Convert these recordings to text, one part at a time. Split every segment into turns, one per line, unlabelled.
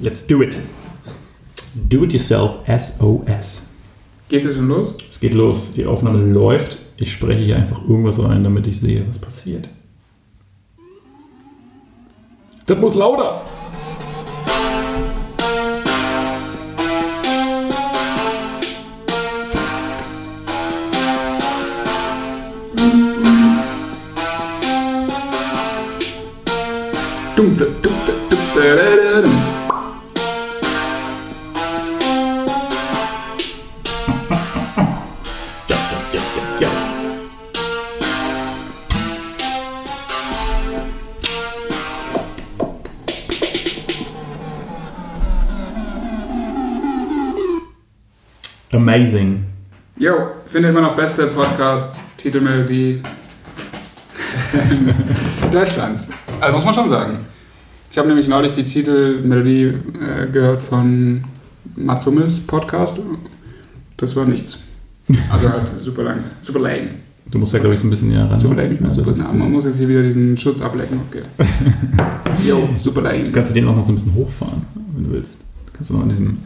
Let's do it. Do it yourself SOS.
Geht's jetzt schon los?
Es geht los. Die Aufnahme läuft. Ich spreche hier einfach irgendwas rein, damit ich sehe, was passiert. Das muss lauter. Amazing.
Jo, finde immer noch beste Podcast, Titelmelodie Deutschlands. Also muss man schon sagen. Ich habe nämlich neulich die Titelmelodie äh, gehört von Mats Hummels Podcast. Das war nichts. Also halt super lang. Super lame.
Du musst ja, glaube ich, so ein bisschen näher ran.
Super
ne?
lame.
Ja, das
super, man muss jetzt hier wieder diesen Schutz ablecken. Okay. Jo, super lame.
kannst du den auch noch so ein bisschen hochfahren, wenn du willst. Kannst du noch an diesem,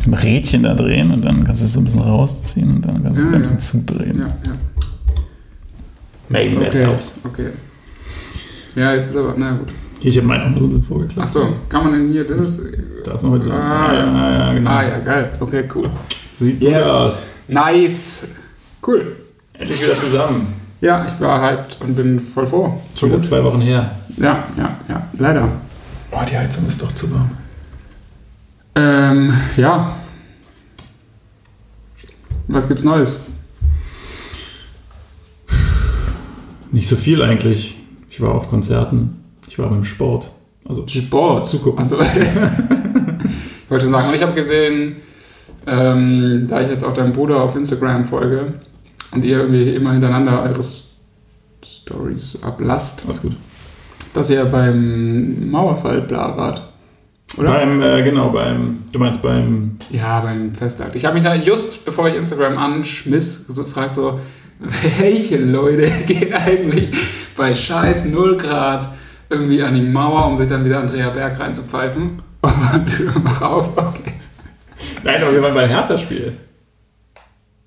diesem Rädchen da drehen und dann kannst du es so ein bisschen rausziehen und dann kannst du
Ja,
es ein bisschen
ja.
zudrehen.
Ja, ja.
Maybe that
Okay.
helps.
okay. Ja, jetzt ist aber, na gut.
Hier, ich habe meinen auch noch so ein bisschen vorgeklappt.
Achso, kann man denn hier, das ist.
Da ist noch mal dieser.
Ah,
ja, ja, ja, genau.
Ah ja, geil. Okay, cool.
Sieht gut aus.
Nice. Cool.
Endlich wieder zusammen.
Ja, ich war hyped und bin voll froh.
Schon wieder zwei Wochen her.
Ja, ja, ja. Leider.
Oh, die Heizung ist doch zu warm.
Ähm, ja. Was gibt's Neues?
Nicht so viel eigentlich. Ich war auf Konzerten. Ich war beim Sport. Also
Sport.
Zugucken.
Achso. ich wollte schon sagen, und ich habe gesehen, ähm, da ich jetzt auch deinem Bruder auf Instagram folge und ihr irgendwie immer hintereinander eure Stories ablasst,
Alles gut.
dass ihr beim Mauerfall bla wart. Oder?
Beim, äh, genau, beim, du meinst beim,
Ja, beim Festtag. Ich habe mich da just, bevor ich Instagram anschmiss, gefragt so, welche Leute gehen eigentlich bei scheiß 0 Grad irgendwie an die Mauer, um sich dann wieder Andrea Berg reinzupfeifen? Und mach auf, okay.
nein, aber wir waren beim Hertha-Spiel.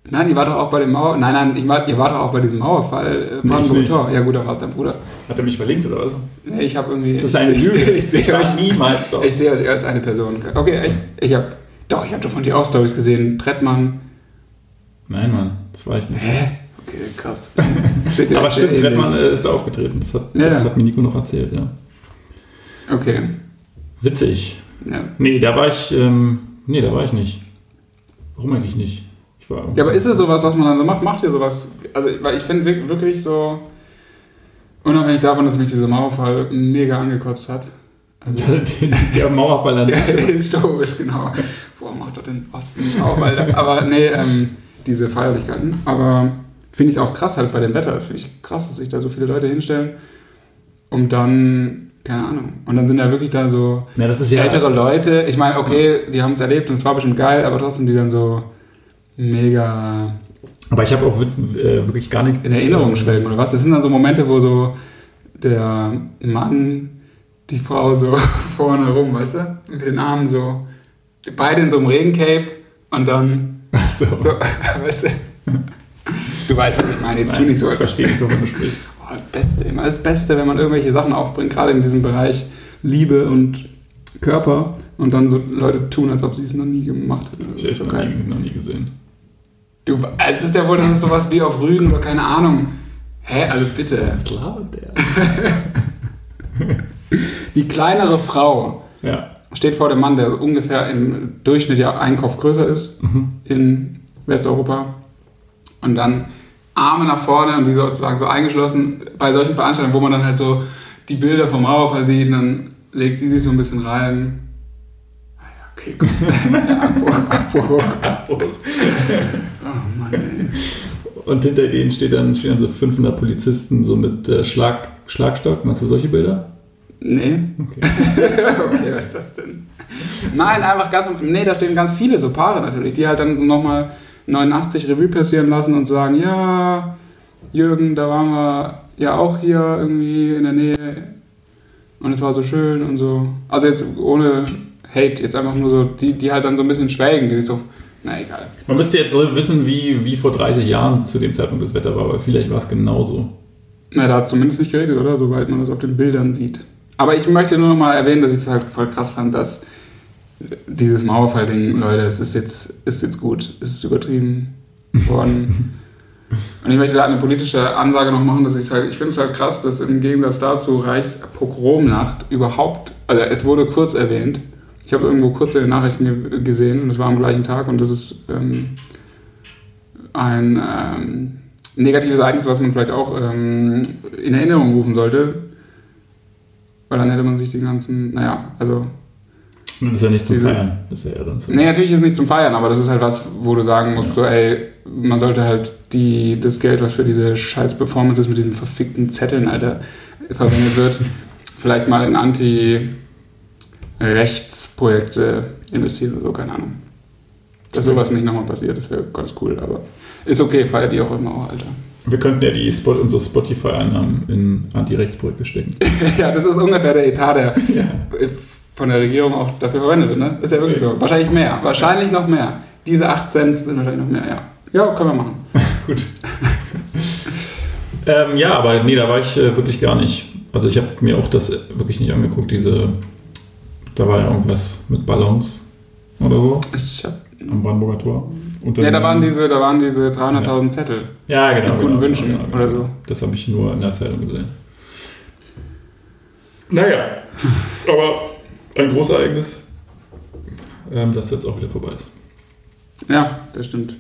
Nein, ihr wart doch auch bei dem Mauer... Nein, nein, ich war, ihr wart doch auch bei diesem Mauerfall. Äh,
Nee.
Tor. Ja gut, dann war es dein Bruder.
Hat er mich verlinkt oder was?
Nee, ich habe irgendwie...
Das ist eine Lüge.
Ich, ich sehe
war
euch
niemals dort.
Ich sehe euch als eine Person. Okay, echt? Ich habe... Doch, ich habe doch von dir auch Stories gesehen. Trettmann.
Nein, Mann, das war ich nicht.
Hä? Okay, krass.
Aber stimmt. Trettmann äh, ist da aufgetreten. Das hat,
Ja,
das hat mir Nico noch erzählt, ja.
Okay.
Witzig.
Ja.
Nee, da war ich, ähm, nee, da war ich nicht. Warum eigentlich nicht? Ich war.
ja, aber ist es sowas, was man dann so macht? Macht ihr sowas? Also, weil ich finde wirk- wirklich so, unabhängig davon, dass mich dieser Mauerfall mega angekotzt hat. Also,
der Mauerfall an
ja, historisch, genau. Boah, macht doch den Osten nicht auf, Alter. Aber nee, ähm, diese Feierlichkeiten. Aber finde ich auch krass halt bei dem Wetter. Finde ich krass, dass sich da so viele Leute hinstellen, um dann, keine Ahnung. Und dann sind da wirklich da so
Ja, ja.
ältere Leute. Ich meine, okay, die haben es erlebt und es war bestimmt geil, aber trotzdem die dann so mega
Aber ich habe auch witz- äh, wirklich gar nichts.
in Erinnerung schwelgen oder was. Das sind dann so Momente, wo so der Mann die Frau so vorne rum, weißt du? Mit den Armen so, beide in so einem Regencape und dann
Ach so.
so, weißt du? Du weißt, was ich meine. Jetzt tu
Nein,
nicht so.
Ich verstehe nicht, wovon du sprichst.
Oh, das Beste, immer das Beste, wenn man irgendwelche Sachen aufbringt, gerade in diesem Bereich Liebe und Körper und dann so Leute tun, als ob sie es noch nie gemacht hätten.
Ich
geil.
nie, noch nie gesehen.
Du, also es ist ja wohl, das ist sowas wie auf Rügen oder keine Ahnung. Hä, also bitte.
Was labert der?
Die kleinere Frau
Ja.
steht vor dem Mann, der ungefähr im Durchschnitt ja Einkauf größer ist
Mhm.
in Westeuropa. Und dann Arme nach vorne und sie sozusagen so eingeschlossen bei solchen Veranstaltungen, wo man dann halt so die Bilder vom Mauerfall sieht und dann legt sie sich so ein bisschen rein. Ah Okay, gut. Abbruch, Abbruch,
Und hinter denen steht dann, stehen dann so 500 Polizisten so mit äh, Schlag, Schlagstock. Machst du solche Bilder?
Nee.
Okay.
okay, was ist das denn? Nein, einfach ganz. Nee, da stehen ganz viele so Paare natürlich, die halt dann so nochmal 89 Revue passieren lassen und sagen: Ja, Jürgen, da waren wir ja auch hier irgendwie in der Nähe und es war so schön und so. Also jetzt ohne Hate, jetzt einfach nur so, die, die halt dann so ein bisschen schwelgen, die sich so, na egal.
Man müsste jetzt so wissen, wie, wie vor 30 Jahren zu dem Zeitpunkt das Wetter war, aber vielleicht war es genauso.
Na, da hat zumindest nicht geredet, oder? Soweit man das auf den Bildern sieht. Aber ich möchte nur noch mal erwähnen, dass ich das halt voll krass fand, dass dieses Mauerfall-Ding, Leute, es ist jetzt, ist jetzt gut, es ist übertrieben worden. Und ich möchte da eine politische Ansage noch machen, dass ich halt, ich finde es halt krass, dass im Gegensatz dazu Reichspogromnacht überhaupt, also es wurde kurz erwähnt, ich habe irgendwo kurz in den Nachrichten ge gesehen und es war am gleichen Tag und das ist ähm, ein ähm, negatives Ereignis, was man vielleicht auch ähm, in Erinnerung rufen sollte, weil dann hätte man sich den ganzen, naja, also
Das ist ja nicht zum
Diese-
Feiern. Das ist ja eher zum
Nee, natürlich ist es nicht zum Feiern, aber das ist halt was, wo du sagen musst, so, ey, man sollte halt die, das Geld, was für diese scheiß Performances mit diesen verfickten Zetteln, Alter, verwendet wird, vielleicht mal in Anti-Rechtsprojekte investieren oder so, keine Ahnung. Dass sowas nicht nochmal passiert, das wäre ganz cool, aber ist okay, feiert ihr auch immer auch, Alter.
Wir könnten ja die Spot, unsere Spotify-Einnahmen in Anti-Rechtsprojekte stecken.
ja, das ist ungefähr der Etat, der
ja.
von der Regierung auch dafür verwendet wird, ne? Ist ja wirklich so. Wahrscheinlich mehr, wahrscheinlich noch mehr. Diese 8 Cent sind wahrscheinlich noch mehr, ja. Ja, können wir machen.
Gut. ähm, ja, aber nee, da war ich äh, wirklich gar nicht. Also ich habe mir auch das wirklich nicht angeguckt, diese, da war ja irgendwas mit Ballons oder so
Ich hab,
am Brandenburger Tor. Unter
ja, da waren diese, da waren diese 300.000 Zettel.
ja, genau,
mit guten
genau,
Wünschen
genau, genau,
oder so.
Das habe ich nur in der Zeitung gesehen. Naja, aber ein großes Ereignis, ähm, das jetzt auch wieder vorbei ist.
Ja, das stimmt.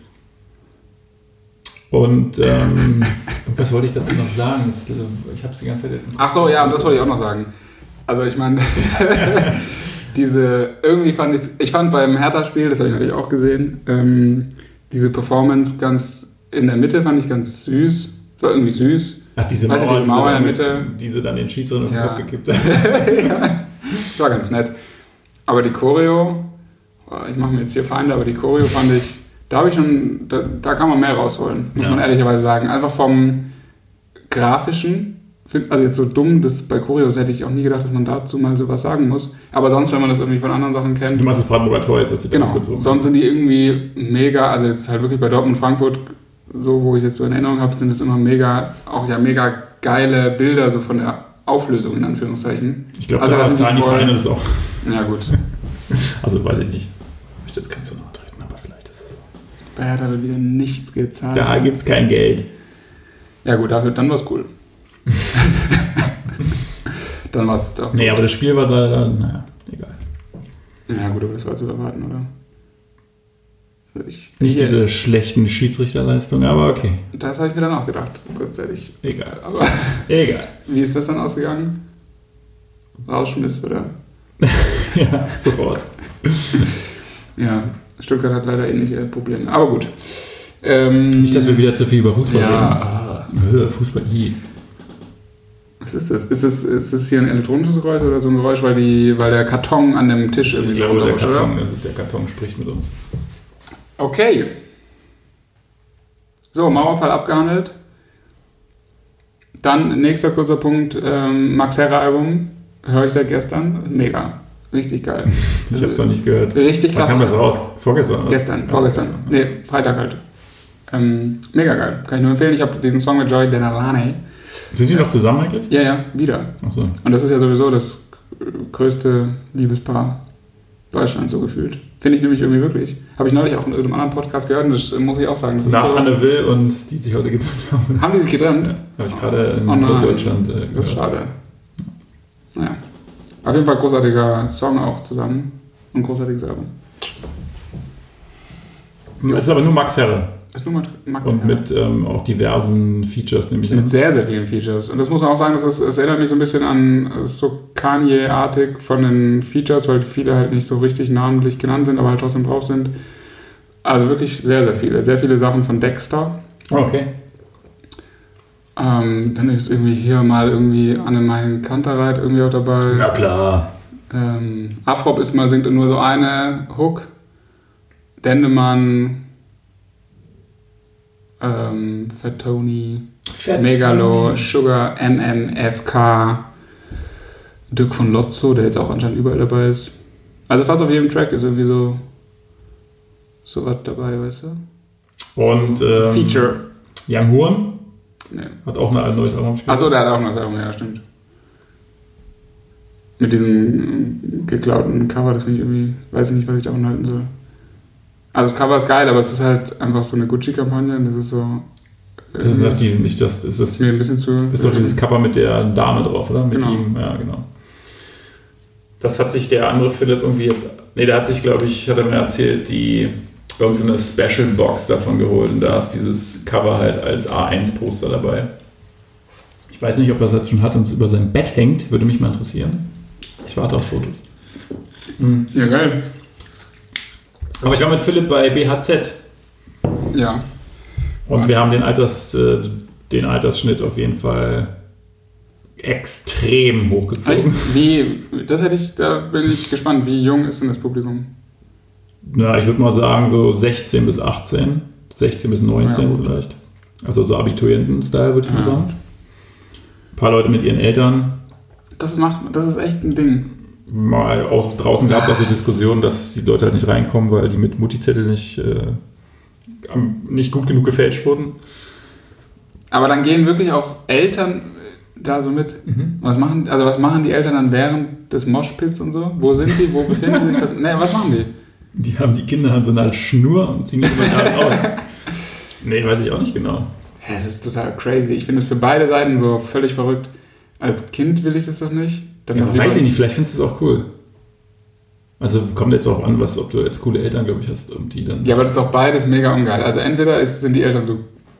Und ähm, was wollte ich dazu noch sagen? Das, äh, ich habe es die ganze Zeit jetzt.
Ach so, ja, und das wollte ich auch noch sagen. Also ich meine, diese, irgendwie fand ich, ich fand beim Hertha-Spiel, das habe ich natürlich auch gesehen, ähm, diese Performance ganz in der Mitte fand ich ganz süß. War irgendwie süß.
Ach, diese Mauer,
diese Mauer in der Mitte?
diese dann den Schiedsrichter den
Ja.
Kopf gekippt hat.
ja, das war ganz nett. Aber die Choreo, boah, ich mache mir jetzt hier Feinde, aber die Choreo fand ich, da habe ich schon, da, da kann man mehr rausholen, muss
Ja.
man ehrlicherweise sagen. Einfach vom Grafischen, find- also jetzt so dumm, das bei Choreos hätte ich auch nie gedacht, dass man dazu mal sowas sagen muss. Aber sonst, wenn man das irgendwie von anderen Sachen kennt,
Du machst das Brandenburger Tor jetzt, hast du
Genau.
abgezogen.
Sonst sind die irgendwie mega, also jetzt halt wirklich bei Dortmund Frankfurt, so wo ich jetzt so in Erinnerung habe, sind es immer mega, auch ja mega geile Bilder, so von der Auflösung in Anführungszeichen.
Ich glaube,
Also
da
sind
zahlen die
voll-
Vereine das auch.
Ja gut,
Also weiß ich nicht. Ich möchte jetzt keinem so nahe treten, aber vielleicht ist es so.
bei Hertha wird wieder nichts gezahlt.
Da gibt es kein Geld.
Ja gut, dafür, dann war es cool. dann war es doch.
Nee, aber das Spiel war da, da naja, egal.
Ja gut, aber das war zu erwarten, oder? Ich,
Nicht diese schlechten Schiedsrichterleistungen, aber okay.
Das habe ich mir dann auch gedacht, kurzzeitig.
Egal.
Aber
Egal.
wie ist das dann ausgegangen? Rausschmiss, oder?
ja, sofort.
Ja, Stuttgart hat leider ähnliche Probleme. Aber gut. Ähm,
Nicht, dass wir wieder zu viel über Fußball
Ja,
reden. Höhe, Fußball, i.
was ist das? Ist es, ist hier ein elektronisches Geräusch oder so ein Geräusch, weil, die, weil der Karton an dem Tisch
Ich
irgendwie
glaube, der Karton, also der Karton spricht mit uns.
Okay. So, Mauerfall abgehandelt. Dann nächster kurzer Punkt, ähm, Max Herre Album. Höre ich seit gestern. Mega. Richtig geil.
Ich habe es noch nicht gehört.
Richtig
Wann
krass.
kam das raus? Vorgestern? oder?
Gestern,
Ja,
vorgestern. Nee, Freitag halt. Ähm, mega geil. Kann ich nur empfehlen. Ich habe diesen Song mit Joy Denarane.
Sind sie noch zusammen eigentlich?
Ja, ja, wieder.
Achso.
Und das ist ja sowieso das größte Liebespaar Deutschlands so gefühlt. Finde ich nämlich irgendwie wirklich. Habe ich neulich auch in irgendeinem anderen Podcast gehört und das muss ich auch sagen.
Nach
so,
Anne Will und die sich heute getrennt haben.
haben die sich getrennt?
Ja, habe ich gerade in
Oh.
Deutschland äh,
Das ist
gehört.
schade. Naja. Auf jeden Fall großartiger Song auch zusammen. Und großartiges Album.
Es ist aber nur Max Herre.
Das ist nur Max
Und
Herre.
mit ähm, auch diversen Features, nämlich
Mit sehr, sehr vielen Features. Und das muss man auch sagen, das ist, es erinnert mich so ein bisschen an, so Kanye-artig von den Features, weil viele halt nicht so richtig namentlich genannt sind, aber halt trotzdem drauf sind. Also wirklich sehr, sehr viele. Sehr viele Sachen von Dexter.
Okay.
Ähm, dann ist irgendwie hier mal irgendwie Annemarie Kantereit irgendwie auch dabei.
Na klar.
Ähm, Afrop ist mal, singt nur so eine Hook. Dendemann, ähm, Fat Tony, Megalo, Sugar, MM, FK, Dirk von Lotzo, der jetzt auch anscheinend überall dabei ist. Also fast auf jedem Track ist irgendwie so, so was dabei, weißt du?
Und ähm,
Feature.
Young Horn
Nee.
hat auch ein neues Album gespielt.
Achso, der hat auch noch das Album, ja, stimmt. Mit diesem geklauten Cover, das finde ich irgendwie, weiß ich nicht, was ich davon halten soll. Also das Cover ist geil, aber es ist halt einfach so eine Gucci-Kampagne und das ist so.
Das ist nicht, diesen, nicht das, ist das,
ist mir ein bisschen zu.
ist doch dieses Cover mit der Dame drauf, oder? Mit
Genau.
ihm, ja, genau. Das hat sich der andere Philipp irgendwie jetzt, nee, der hat sich, glaube ich, hat er mir erzählt, die irgendeine Special Box davon geholt und da ist dieses Cover halt als A1-Poster dabei. Ich weiß nicht, ob er das jetzt schon hat und es über sein Bett hängt, würde mich mal interessieren. Ich warte auf Fotos. Mhm.
Ja, geil.
Aber ich war mit Philipp bei BHZ
Ja.
und wir haben den, Alters, äh, den Altersschnitt auf jeden Fall extrem hochgezogen.
Wie, das hätte ich, da bin ich gespannt. Wie jung ist denn das Publikum?
Ja, ich würde mal sagen so 16 bis 18, 16 bis 19
Ja,
vielleicht. Also so Abiturienten-Style würde ich mal
Ja.
sagen. Ein paar Leute mit ihren Eltern.
Das macht, das ist echt ein Ding.
Mal aus, draußen gab es auch die
Was?
Diskussion, dass die Leute halt nicht reinkommen, weil die mit Mutti-Zettel nicht, äh, nicht gut genug gefälscht wurden.
Aber dann gehen wirklich auch Eltern äh, da so mit. Was machen, also was machen die Eltern dann während des Moshpits und so? Wo sind die? Wo befinden sie sich? Was, nee, was machen die?
Die haben die Kinder an so einer Schnur und ziehen die immer gerade raus. Nee, weiß ich auch nicht genau.
Es ist total crazy. Ich finde es für beide Seiten so völlig verrückt. Als Kind will ich es doch nicht. Dann
Ja, weiß ich nicht, vielleicht findest du es auch cool. Also kommt jetzt auch an, was, ob du jetzt coole Eltern, glaube ich, hast und die dann.
Ja, aber das ist doch beides mega ungeil. Also entweder ist, sind die Eltern so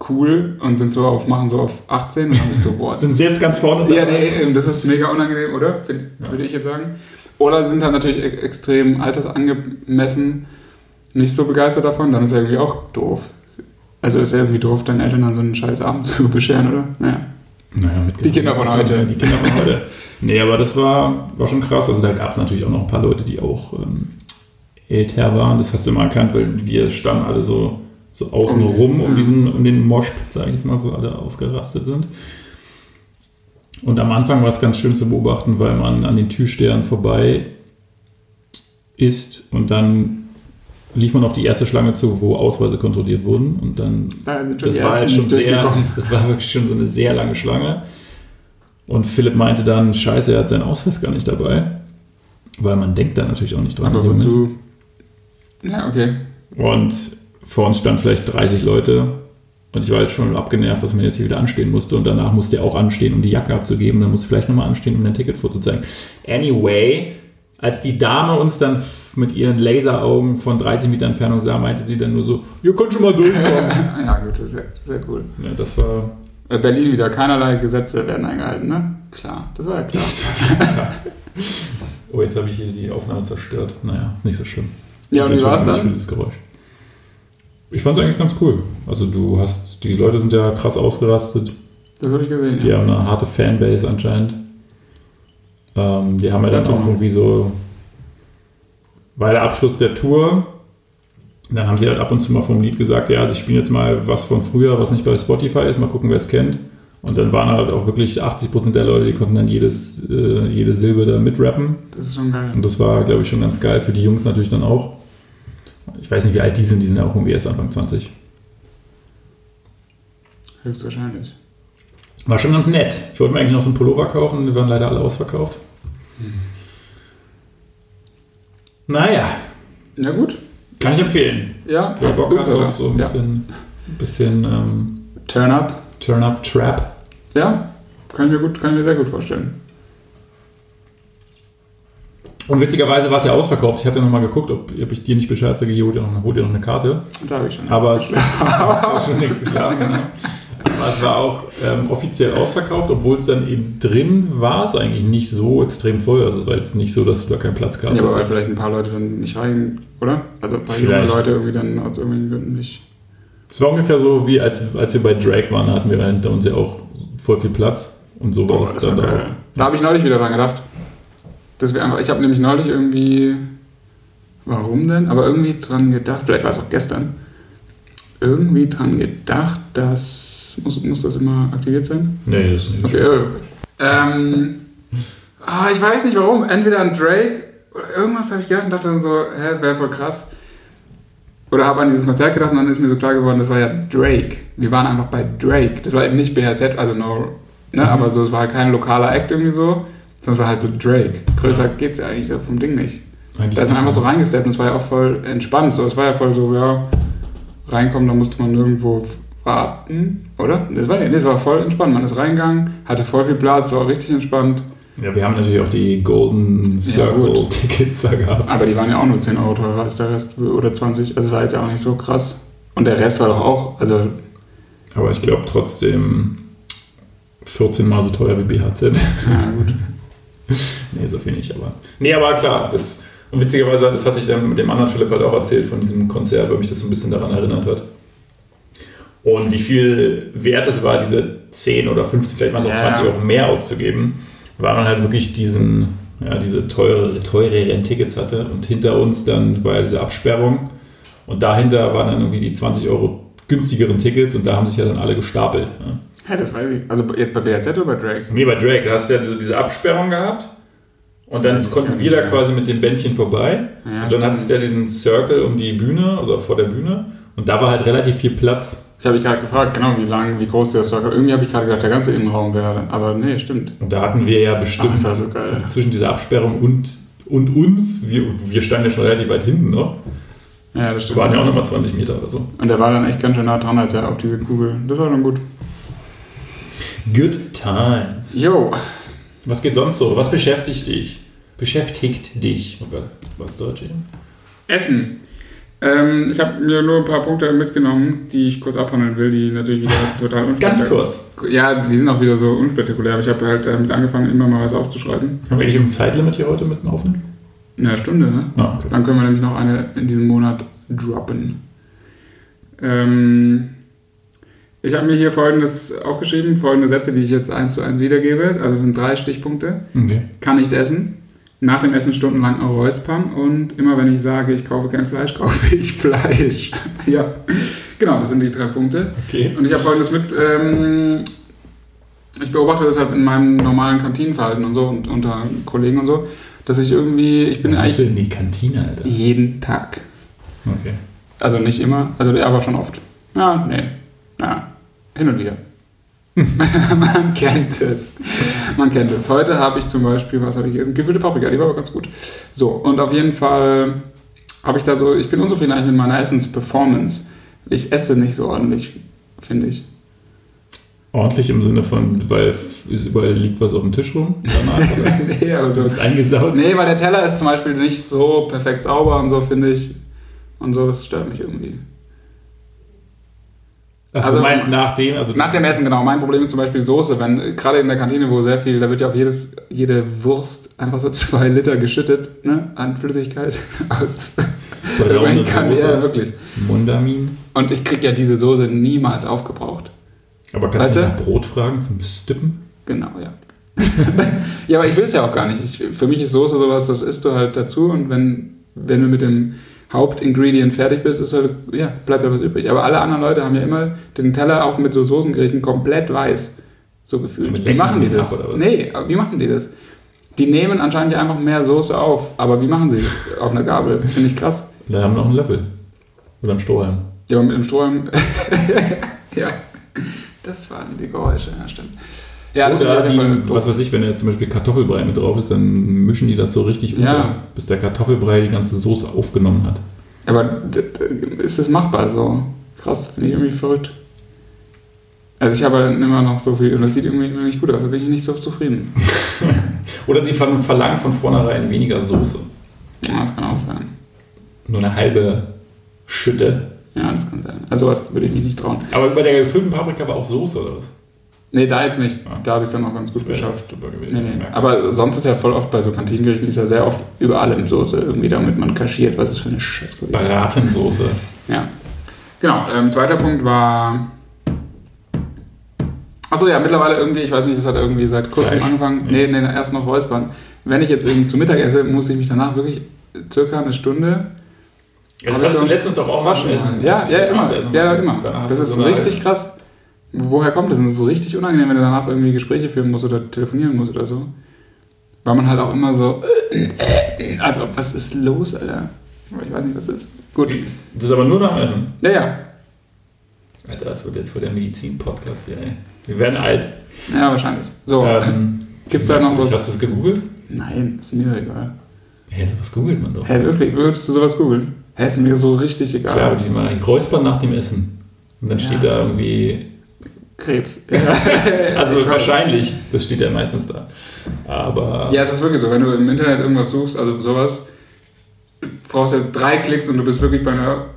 cool und sind so auf, machen so auf 18 und dann bist so, boah,
Sind sie jetzt ganz vorne
Ja, nee, ähm, das ist mega unangenehm, oder? Find,
Ja.
Würde ich jetzt sagen. Oder sind halt natürlich e- extrem altersangemessen nicht so begeistert davon, dann ist ja irgendwie auch doof. Also ist ja irgendwie doof, deinen Eltern dann so einen scheiß Abend zu bescheren, oder? Naja.
Naja, mit
Die Kinder von heute.
Die Kinder von heute. Nee, aber das war, war schon krass. Also da gab es natürlich auch noch ein paar Leute, die auch ähm, älter waren. Das hast du immer erkannt, weil wir standen alle so, so außen rum um, diesen, um den Moshpit, sage ich jetzt mal, wo alle ausgerastet sind. Und am Anfang war es ganz schön zu beobachten, weil man an den Türstern vorbei ist und dann lief man auf die erste Schlange zu, wo Ausweise kontrolliert wurden und dann
Da
das war halt schon sehr, das war wirklich schon so eine sehr lange Schlange. Und Philipp meinte dann, scheiße, er hat seinen Ausweis gar nicht dabei. Weil man denkt da natürlich auch nicht dran.
Aber wozu? Ja, okay.
Und vor uns standen vielleicht 30 Leute. Und ich war halt schon abgenervt, dass man jetzt hier wieder anstehen musste. Und danach musste er auch anstehen, um die Jacke abzugeben. Dann musste vielleicht nochmal anstehen, um ein Ticketfoto zu zeigen. Anyway, als die Dame uns dann mit ihren Laseraugen von 30 Meter Entfernung sah, meinte sie dann nur so, ihr könnt schon mal durchkommen.
Ja, gut, das ist ja sehr cool.
ja, das war
Äh, Berlin wieder, keinerlei Gesetze werden eingehalten, ne? Klar, das war ja klar.
War klar. Oh, jetzt habe ich hier die Aufnahme zerstört. Naja, ist nicht so schlimm.
Ja, und wie war es dann?
für das Geräusch. Ich fand es eigentlich ganz cool. Also du hast, die Leute sind ja krass ausgerastet.
Das habe ich gesehen,
Die
ja.
haben eine harte Fanbase anscheinend. Ähm, die haben ja dann auch irgendwie so, war der Abschluss der Tour. Dann haben sie halt ab und zu mal vom Lied gesagt, ja, sie spielen jetzt mal was von früher, was nicht bei Spotify ist, mal gucken, wer es kennt. Und dann waren halt auch wirklich 80% der Leute, die konnten dann jedes, äh, jede Silbe da mitrappen.
Das ist schon geil.
Und das war, glaube ich, schon ganz geil für die Jungs natürlich dann auch. Ich weiß nicht, wie alt die sind, die sind ja auch irgendwie erst Anfang 20.
Höchstwahrscheinlich.
War schon ganz nett. Ich wollte mir eigentlich noch so einen Pullover kaufen, die waren leider alle ausverkauft. Naja,
Na gut.
kann ich empfehlen.
Ja.
Wer Bock hat auf so ein
ja.
bisschen, bisschen ähm,
Turn up.
Turn-Up-Trap.
Ja, kann ich mir gut, kann ich mir sehr gut vorstellen.
Und witzigerweise war es ja ausverkauft. Ich hatte nochmal geguckt, ob, ob ich dir nicht Bescheid sage, hier hol dir noch, hol dir noch eine Karte.
Da habe ich schon.
Aber es war schon nichts geschlafen. Genau. Es war auch ähm, offiziell ausverkauft, obwohl es dann eben drin war, es eigentlich nicht so extrem voll. Also es war jetzt nicht so, dass du da keinen Platz gehabt
Ja, aber weil vielleicht ein paar Leute dann nicht rein, oder? Also ein paar junge. Leute irgendwie dann aus irgendwelchen Gründen nicht.
Es war ungefähr so, wie als, als wir bei Drake waren, hatten wir hinter uns ja auch voll viel Platz. Und so war
Boah,
das, dann da auch.
Da habe ich neulich wieder dran gedacht. Dass wir einfach, ich habe nämlich neulich irgendwie, warum denn? Aber irgendwie dran gedacht, vielleicht war es auch gestern, irgendwie dran gedacht, dass, muss, muss das immer aktiviert sein?
Nee, das ist nicht
Okay, äh, ähm, ah, ich weiß nicht warum. Entweder an Drake Oder irgendwas habe ich gedacht und dachte dann so, hä, wäre voll krass. Oder habe an dieses Konzert gedacht und dann ist mir so klar geworden, das war ja Drake. Wir waren einfach bei Drake. Das war eben nicht BHZ, also no, ne,
Mhm.
aber so, es war halt kein lokaler Act irgendwie so, sondern es war halt so Drake. Größer geht's ja eigentlich so vom Ding nicht.
Eigentlich
Da ist man einfach so reingesteppt und es war ja auch voll entspannt. So, es war ja voll so, ja, reinkommen, da musste man nirgendwo warten, oder? Das war, nee, es war voll entspannt. Man ist reingegangen, hatte voll viel Platz, war richtig entspannt.
Ja, wir haben natürlich auch die Golden
Ja,
Circle
gut.
Tickets da gehabt.
Aber die waren ja auch nur 10 Euro teurer als der Rest oder 20. Also es war jetzt ja auch nicht so krass. Und der Rest war doch auch, also
Aber ich glaube trotzdem 14 Mal so teuer wie BHZ.
ja gut.
nee, so viel nicht, aber. Nee, aber klar, das. Und witzigerweise, das hatte ich dann mit dem anderen Philipp halt auch erzählt von diesem Konzert, weil mich das so ein bisschen daran erinnert hat. Und wie viel wert es war, diese 10 oder 15, vielleicht waren es auch
Ja.
20 Euro mehr auszugeben, weil man halt wirklich diesen, ja, diese teure, teureren Tickets hatte. Und hinter uns dann war ja diese Absperrung. Und dahinter waren dann irgendwie die 20 Euro günstigeren Tickets und da haben sich ja dann alle gestapelt. Ja.
Ja, das weiß ich. Also jetzt bei BHZ oder bei Drake?
Nee, bei Drake, da hast du ja diese, diese Absperrung gehabt. Und dann konnten wir da quasi mit dem Bändchen vorbei.
Ja,
und dann
stimmt.
hattest du ja diesen Circle um die Bühne, also vor der Bühne. Und da war halt relativ viel Platz.
Ich habe mich gerade gefragt, genau, wie lang, wie groß der Circle. Irgendwie habe ich gerade gedacht, der ganze Innenraum wäre. Aber nee, stimmt.
Und da hatten wir ja bestimmt
Ach, so geil.
also zwischen dieser Absperrung und, und uns, wir, wir standen ja schon relativ weit hinten noch.
Ja, das
Wir
stimmt.
waren ja auch nochmal 20 Meter oder so.
Und der war dann echt ganz schön nah dran, als er auf diese Kugel. Das war dann gut.
Good times.
Jo,
Was geht sonst so? Was beschäftigt dich? Beschäftigt dich? Oh Gott, was Deutsch eben?
Essen. Ähm, ich habe mir nur ein paar Punkte mitgenommen, die ich kurz abhandeln will, die natürlich wieder total
Ganz
unspektakulär
kurz.
Ja, die sind auch wieder so unspektakulär, aber ich habe halt damit angefangen, immer mal was aufzuschreiben.
Haben wir eigentlich ein Zeitlimit hier heute mit dem Aufnehmen?
In einer Stunde, ne?
Ah, okay.
Dann können wir nämlich noch eine in diesem Monat droppen. Ähm, ich habe mir hier folgendes aufgeschrieben, folgende Sätze, die ich jetzt eins zu eins wiedergebe. Also es sind drei Stichpunkte.
Okay.
Kann nicht essen. Nach dem Essen stundenlang räuspern. Und immer wenn ich sage, ich kaufe kein Fleisch, kaufe ich Fleisch. ja, genau, das sind die drei Punkte.
Okay.
Und ich habe folgendes mit. Ähm, ich beobachte das halt in meinem normalen Kantinenverhalten und so und unter Kollegen und so, dass ich irgendwie, ich bin
bist du
eigentlich
in die Kantine, Alter.
jeden Tag.
Okay.
Also nicht immer, also aber schon oft. Ja, nee. Ja, hin und wieder. Man kennt es. Man kennt es. Heute habe ich zum Beispiel, was habe ich gegessen? Gefüllte Paprika, die war aber ganz gut. So, und auf jeden Fall habe ich da so, ich bin unzufrieden eigentlich mit meiner Essensperformance. Ich esse nicht so ordentlich, finde ich.
Ordentlich im Sinne von, weil überall liegt was auf dem Tisch rum danach,
nee, aber
Du
so.
bist eingesaut.
Nee, weil der Teller ist zum Beispiel nicht so perfekt sauber und so, finde ich. Und so, das stört mich irgendwie.
Ach,
Also-
du meinst nach dem, also
Nach dem Essen, genau. Mein Problem ist zum Beispiel Soße. Wenn, gerade in der Kantine, wo sehr viel, da wird ja auf jedes, jede Wurst einfach so zwei Liter geschüttet, ne, an Flüssigkeit aus. Kanälen, ja, wirklich.
Mundamin.
Und ich kriege ja diese Soße niemals aufgebraucht.
Aber kannst
Weißt
du
du?
nach Brot fragen zum Stippen?
Genau, ja. ja, aber ich will es ja auch gar nicht. Ich, für mich ist Soße sowas, das isst du halt dazu und wenn, wenn du mit dem Hauptingredient fertig bist, ist halt, ja, bleibt ja was übrig. Aber alle anderen Leute haben ja immer den Teller auch mit so Soßengerichten komplett weiß. So gefühlt. Wie machen die das?
ab?
Nee, wie machen die das? Die nehmen anscheinend ja einfach mehr Soße auf. Aber wie machen sie es? Auf einer Gabel. Finde ich krass.
Da haben wir noch einen Löffel. Oder einen Strohhalm.
Ja, aber mit dem Strohhalm. ja, das waren die Geräusche, ja, stimmt. Ja, das
Oder die, was weiß ich, wenn da zum Beispiel Kartoffelbrei mit drauf ist, dann mischen die das so richtig unter,
Ja.
bis der Kartoffelbrei die ganze Soße aufgenommen hat.
Aber ist das machbar so? Krass, finde ich irgendwie verrückt. Also ich habe halt immer noch so viel und das sieht irgendwie immer nicht gut aus, da bin ich nicht so zufrieden.
Oder sie ver- verlangen von vornherein weniger Soße.
Ja, das kann auch sein.
Nur eine halbe Schütte.
Ja, das kann sein. Also was würde ich mich nicht trauen.
Aber bei der gefüllten Paprika war auch Soße oder was?
Nee, da jetzt nicht.
Ah.
Da habe ich es dann auch ganz gut geschafft.
super gewesen.
Nee, nee. Aber sonst ist ja voll oft bei so Kantinengerichten ist ja sehr oft über allem Soße irgendwie, damit man kaschiert, was ist für eine Scheiße.
Bratensoße.
Ja. Genau, ähm, zweiter Punkt war. Achso, ja, mittlerweile irgendwie, ich weiß nicht, das hat irgendwie seit kurzem
Fleisch?
angefangen. Nee, nee, erst noch Räuspern. Wenn ich jetzt irgendwie zu Mittag esse, muss ich mich danach wirklich circa eine Stunde.
Das hast du letztens doch auch
waschen
essen.
Ja, ja, immer. Ja, immer. Das ist
so
richtig krass. Woher kommt das? Das ist so richtig unangenehm, wenn du danach irgendwie Gespräche führen musst oder telefonieren musst oder so. Weil man halt auch immer so, also was ist los, Alter? Aber ich weiß nicht, was das ist. Gut.
Das ist aber nur nach dem Essen.
Ja, ja.
Alter, das wird jetzt voll der Medizin-Podcast hier, ey. Wir werden alt.
Ja, wahrscheinlich. So,
Ähm,
gibt's da noch was?
Hast du das gegoogelt?
Nein, ist mir egal.
Hä, was googelt man doch?
Hä, wirklich? Würdest du sowas googeln? Hä, ist mir so richtig egal.
Klar, die mal Räuspern nach dem Essen. Und dann
Ja.
steht da irgendwie.
Krebs.
Also wahrscheinlich, das steht ja meistens da. Aber.
Ja, es ist wirklich so, wenn du im Internet irgendwas suchst, also sowas, brauchst du ja drei Klicks und du bist wirklich bei einer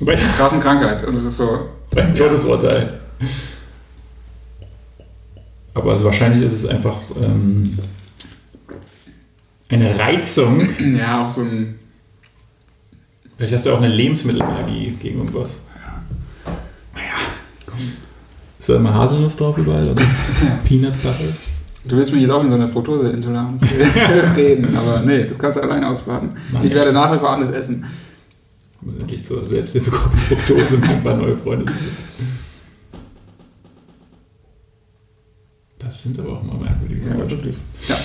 Bei,
krassen Krankheit. Und es ist so,
beim Todesurteil. Aber also wahrscheinlich ist es einfach ähm, eine Reizung.
ja, auch so ein,
Vielleicht hast du auch eine Lebensmittelallergie gegen irgendwas. Naja. Ist da immer Haselnuss drauf überall? Oder Peanut Butter?
du willst mich jetzt auch in so eine Fructoseintoleranz reden, aber nee, das kannst du alleine ausbaden.
Mann.
Ich werde nach wie vor alles essen.
Muss endlich zur Selbsthilfegruppe Fructose und ein paar neue Freunde. Das sind aber auch mal merkwürdige
Ja, wirklich. Ja,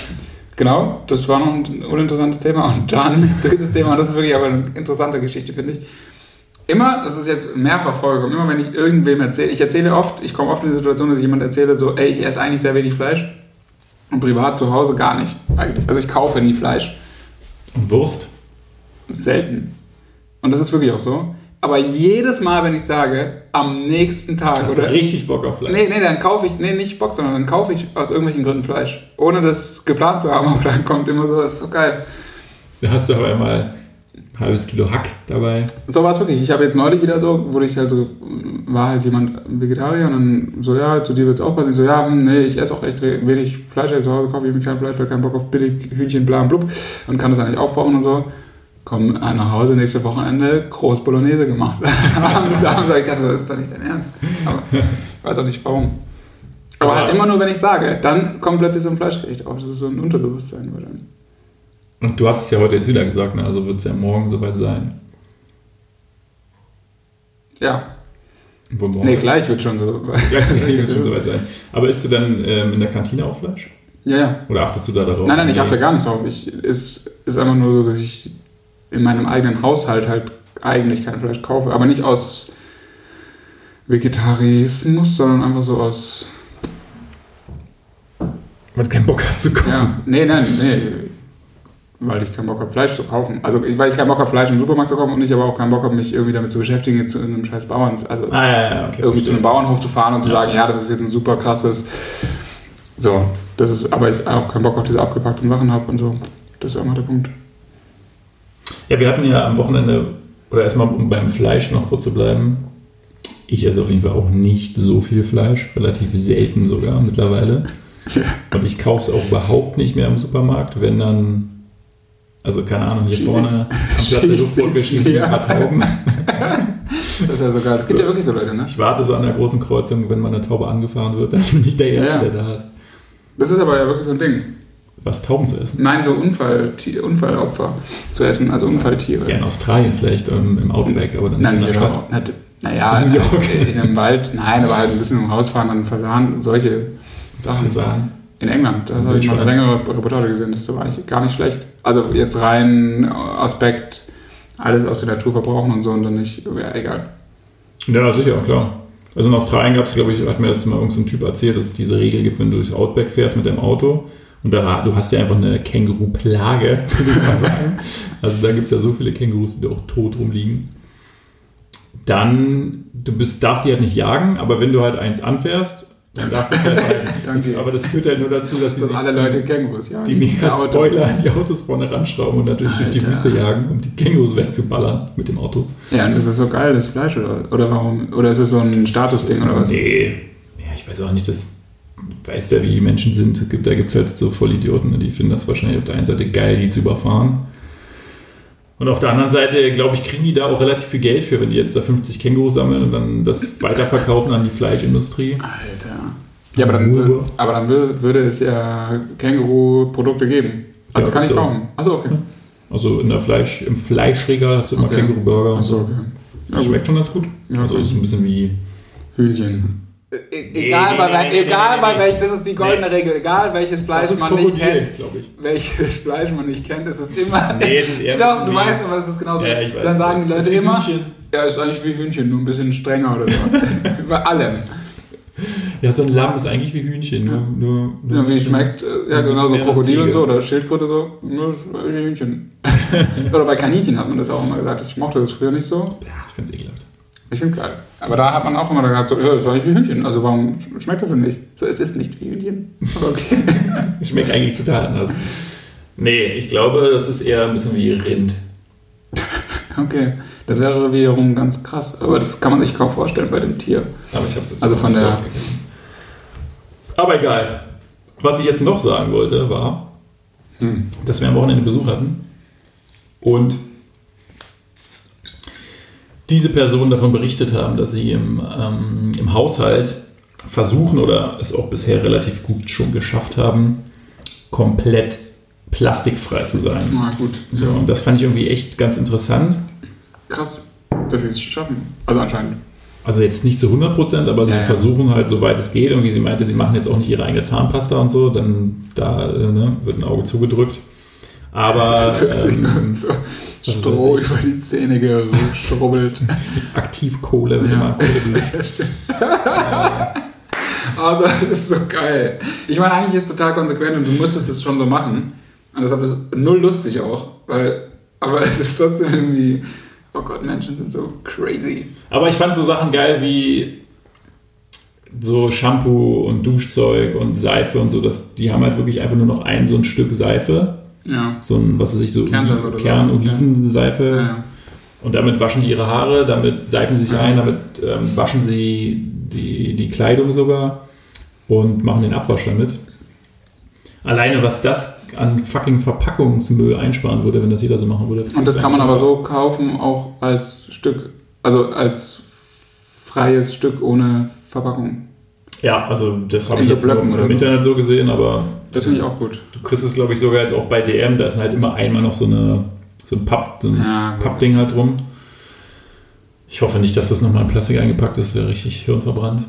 genau, das war noch ein uninteressantes Thema. Und dann drittes Thema, das ist wirklich aber eine interessante Geschichte, finde ich. Immer, das ist jetzt Mehrverfolgung, immer wenn ich irgendwem erzähle, ich erzähle oft, ich komme oft in die Situation, dass ich jemand erzähle, so, ey, ich esse eigentlich sehr wenig Fleisch und privat zu Hause gar nicht, eigentlich. Also ich kaufe nie Fleisch,
Und Wurst?
selten. Und das ist wirklich auch so. Aber jedes Mal, wenn ich sage, am nächsten Tag
Hast du
oder
richtig Bock auf Fleisch?
Nee, nee, dann kaufe ich, nee, nicht Bock, sondern dann kaufe ich aus irgendwelchen Gründen Fleisch. Ohne das geplant zu haben, aber dann kommt immer so, das ist so geil.
Da hast du aber einmal ein halbes Kilo Hack dabei.
So war es wirklich. Ich habe jetzt neulich wieder so, wo ich halt so, war halt jemand Vegetarier und dann so, ja, zu dir wird es auch passen. Ich so, ja, hm, nee, ich esse auch echt wenig Fleisch, zu Hause kaufe ich mir kein Fleisch, weil keinen Bock auf billig Hühnchen, bla und blub und kann das nicht aufbrauchen und so. Komm nach Hause, nächste Wochenende, groß Bolognese gemacht. abends, abends, ich dachte, das ist doch nicht dein Ernst. Aber ich weiß auch nicht warum. Aber halt immer nur, wenn ich sage, dann kommt plötzlich so ein Fleischgericht auf. Das ist so ein Unterbewusstsein. Weil dann
Und du hast es ja heute jetzt wieder gesagt, ne? also wird es ja morgen soweit sein.
ja,
Wo morgen
nee, gleich wird schon so.
Gleich wird es schon soweit sein. Aber isst du dann ähm, in der Kantine auch Fleisch?
Ja, ja.
Oder achtest du da darauf?
Nein, nein, ich
Nee.
achte gar nicht drauf. Ich, es ist einfach nur so, dass ich in meinem eigenen Haushalt halt eigentlich kein Fleisch kaufe. Aber nicht aus Vegetarismus, sondern einfach so aus.
Weil du keinen Bock hast zu kochen.
Ja, nee, nein, nee. Weil ich keinen Bock habe, Fleisch zu kaufen. Also, weil ich keinen Bock habe, Fleisch im Supermarkt zu kaufen und ich aber auch keinen Bock habe, mich irgendwie damit zu beschäftigen, jetzt zu einem scheiß Bauern. Also,
Ah, ja, ja, okay.
irgendwie zu einem Bauernhof zu fahren und zu
Ja.
sagen, ja, das ist jetzt ein super krasses. So, das ist, aber ich auch keinen Bock auf diese abgepackten Sachen habe und so. Das ist immer der Punkt.
Ja, wir hatten ja am Wochenende, oder erstmal um beim Fleisch noch kurz zu bleiben. Ich esse auf jeden Fall auch nicht so viel Fleisch, relativ selten sogar mittlerweile. Und ich kaufe es auch überhaupt nicht mehr im Supermarkt, wenn dann, also keine Ahnung, hier
Schieß
vorne am Platz der Luftbrücke schießen
ja.
ein paar Tauben.
Das wäre so geil. Es gibt ja wirklich so Leute, ne?
Ich warte so an der großen Kreuzung, wenn mal eine Taube angefahren wird, dann bin ich der Erste,
Ja,
der da ist.
Das ist aber ja wirklich so ein Ding.
Was Tauben zu essen.
Nein, so Unfall, Unfallopfer zu essen, also Unfalltiere.
Ja, in Australien vielleicht ähm, im Outback, aber dann
Nein,
in der Stadt.
nicht. Naja,
In York.
in einem Wald, nein, aber halt ein bisschen im Haus fahren, dann Fasan, solche Sachen.
Fasan.
In England, da habe ich mal eine längere Reportage gesehen, das war eigentlich gar nicht schlecht. Also jetzt rein Aspekt, alles aus der Natur verbrauchen und so und dann nicht, wäre egal.
Ja, sicher, klar. Also in Australien gab es, glaube ich, hat mir das mal irgendein so Typ erzählt, dass es diese Regel gibt, wenn du durchs Outback fährst mit deinem Auto und da, du hast ja einfach eine Känguru-Plage, würde ich mal sagen. Also da gibt es ja so viele Kängurus, die da auch tot rumliegen. Dann, du bist, darfst die halt nicht jagen, aber wenn du halt eins anfährst, dann darfst du es halt halten. Das, aber das führt halt nur dazu, dass die
Dass alle Leute Kängurus jagen.
die mega. Spoiler an die Autos vorne ranschrauben und natürlich durch die
Alter.
Wüste jagen, um die Kängurus wegzuballern mit dem Auto.
Ja, und das ist so geil, das Fleisch, oder, oder warum? Oder ist es so ein Statusding oder was?
Nee. Ja, ich weiß auch nicht, das weiß der, wie Menschen sind. Da gibt es halt so Vollidioten, ne, die finden das wahrscheinlich auf der einen Seite geil, die zu überfahren. Und auf der anderen Seite, glaube ich, kriegen die da auch relativ viel Geld für, wenn die jetzt da 50 Kängurus sammeln und dann das weiterverkaufen an die Fleischindustrie.
Alter. Ja, aber dann, aber dann würde, es ja Känguru-Produkte geben. Also
Ja,
kann ich
so.
kaufen. Achso, okay.
Also in der Fleisch, im Fleischregal hast du immer
Okay.
Känguru-Burger und
Achso,
so.
okay. Ja,
Das
gut.
schmeckt schon ganz gut.
Ja,
also
okay.
ist ein bisschen wie
Hühnchen. E egal,
nee,
bei,
nee, nee,
egal bei welch, das ist die goldene. Regel, egal welches Fleisch man nicht kennt, welches Fleisch man nicht kennt, ist es immer.
Nee, es ist eher
Doch, du weißt aber, es ist genauso.
Ja, weiß,
Dann sagen die Leute
ist wie
immer,
Hühnchen.
ja, ist eigentlich wie Hühnchen, nur ein bisschen strenger oder so. bei allem.
Ja, so ein Lamm ist eigentlich wie Hühnchen. Nur, nur, nur
Ja, wie es schmeckt, äh, ja genau, so Krokodil und so oder Schildkröte so, nur wie Hühnchen. oder bei Kaninchen hat man das auch immer gesagt. Ich mochte das früher nicht so.
Ja, ich finde es ekelhaft.
Ich finde geil. Aber da hat man auch immer gesagt, so, ja, ist eigentlich wie Hühnchen. Also warum schmeckt das denn nicht? So, es ist nicht wie Hühnchen. Okay.
Es schmeckt eigentlich total anders. Nee, ich glaube, das ist eher ein bisschen wie Rind.
Okay. Das wäre wiederum ganz krass. Aber das kann man sich kaum vorstellen bei dem Tier.
Aber ich habe es jetzt
Also von der-.
Aber egal. Was ich jetzt noch sagen wollte, war,
Hm.
dass wir am Wochenende Besuch hatten und diese Personen davon berichtet haben, dass sie im, ähm, im Haushalt versuchen oder es auch bisher relativ gut schon geschafft haben, komplett plastikfrei zu sein.
Na gut.
So, und das fand ich irgendwie echt ganz interessant.
Krass, dass sie es schaffen. Also anscheinend.
Also jetzt nicht zu 100 Prozent, aber sie
Ja,
versuchen halt, soweit es geht. Und wie sie meinte, sie machen jetzt auch nicht ihre eigene Zahnpasta und so, dann da äh, ne, wird ein Auge zugedrückt. Aber
Wird sich nur
ähm,
so
was
Stroh über die Zähne geschrubbelt.
Aktivkohle wird
Ja.
immer Kohle.
Also, das ist so geil. Ich meine, eigentlich ist es total konsequent und du musstest es schon so machen. Und deshalb ist es null lustig auch. Weil, aber es ist trotzdem irgendwie, oh Gott, Menschen sind so crazy.
Aber ich fand so Sachen geil wie so Shampoo und Duschzeug und Seife und so, dass die haben halt wirklich einfach nur noch ein so ein Stück Seife,
Ja.
so ein, was weiß ich, so. Kern-Olivenseife.
ja. ja.
Und damit waschen die ihre Haare, damit seifen sie sich ein, damit ähm, waschen sie die, die Kleidung sogar und machen den Abwasch damit. Alleine, was das an fucking Verpackungsmüll einsparen würde, wenn das jeder so machen würde.
Und das kann man aber so kaufen, auch als Stück, also als freies Stück ohne Verpackung.
Ja, also das habe ich
so
jetzt
Blöcken
im
so.
Internet so gesehen, aber
Das finde ich auch gut.
du kriegst es, glaube ich, sogar jetzt auch bei DM. Da ist halt immer einmal noch so, eine, so ein, Papp, so
Ja.
Pappding halt drum. Ich hoffe nicht, dass das nochmal in Plastik eingepackt ist, wäre richtig hirnverbrannt.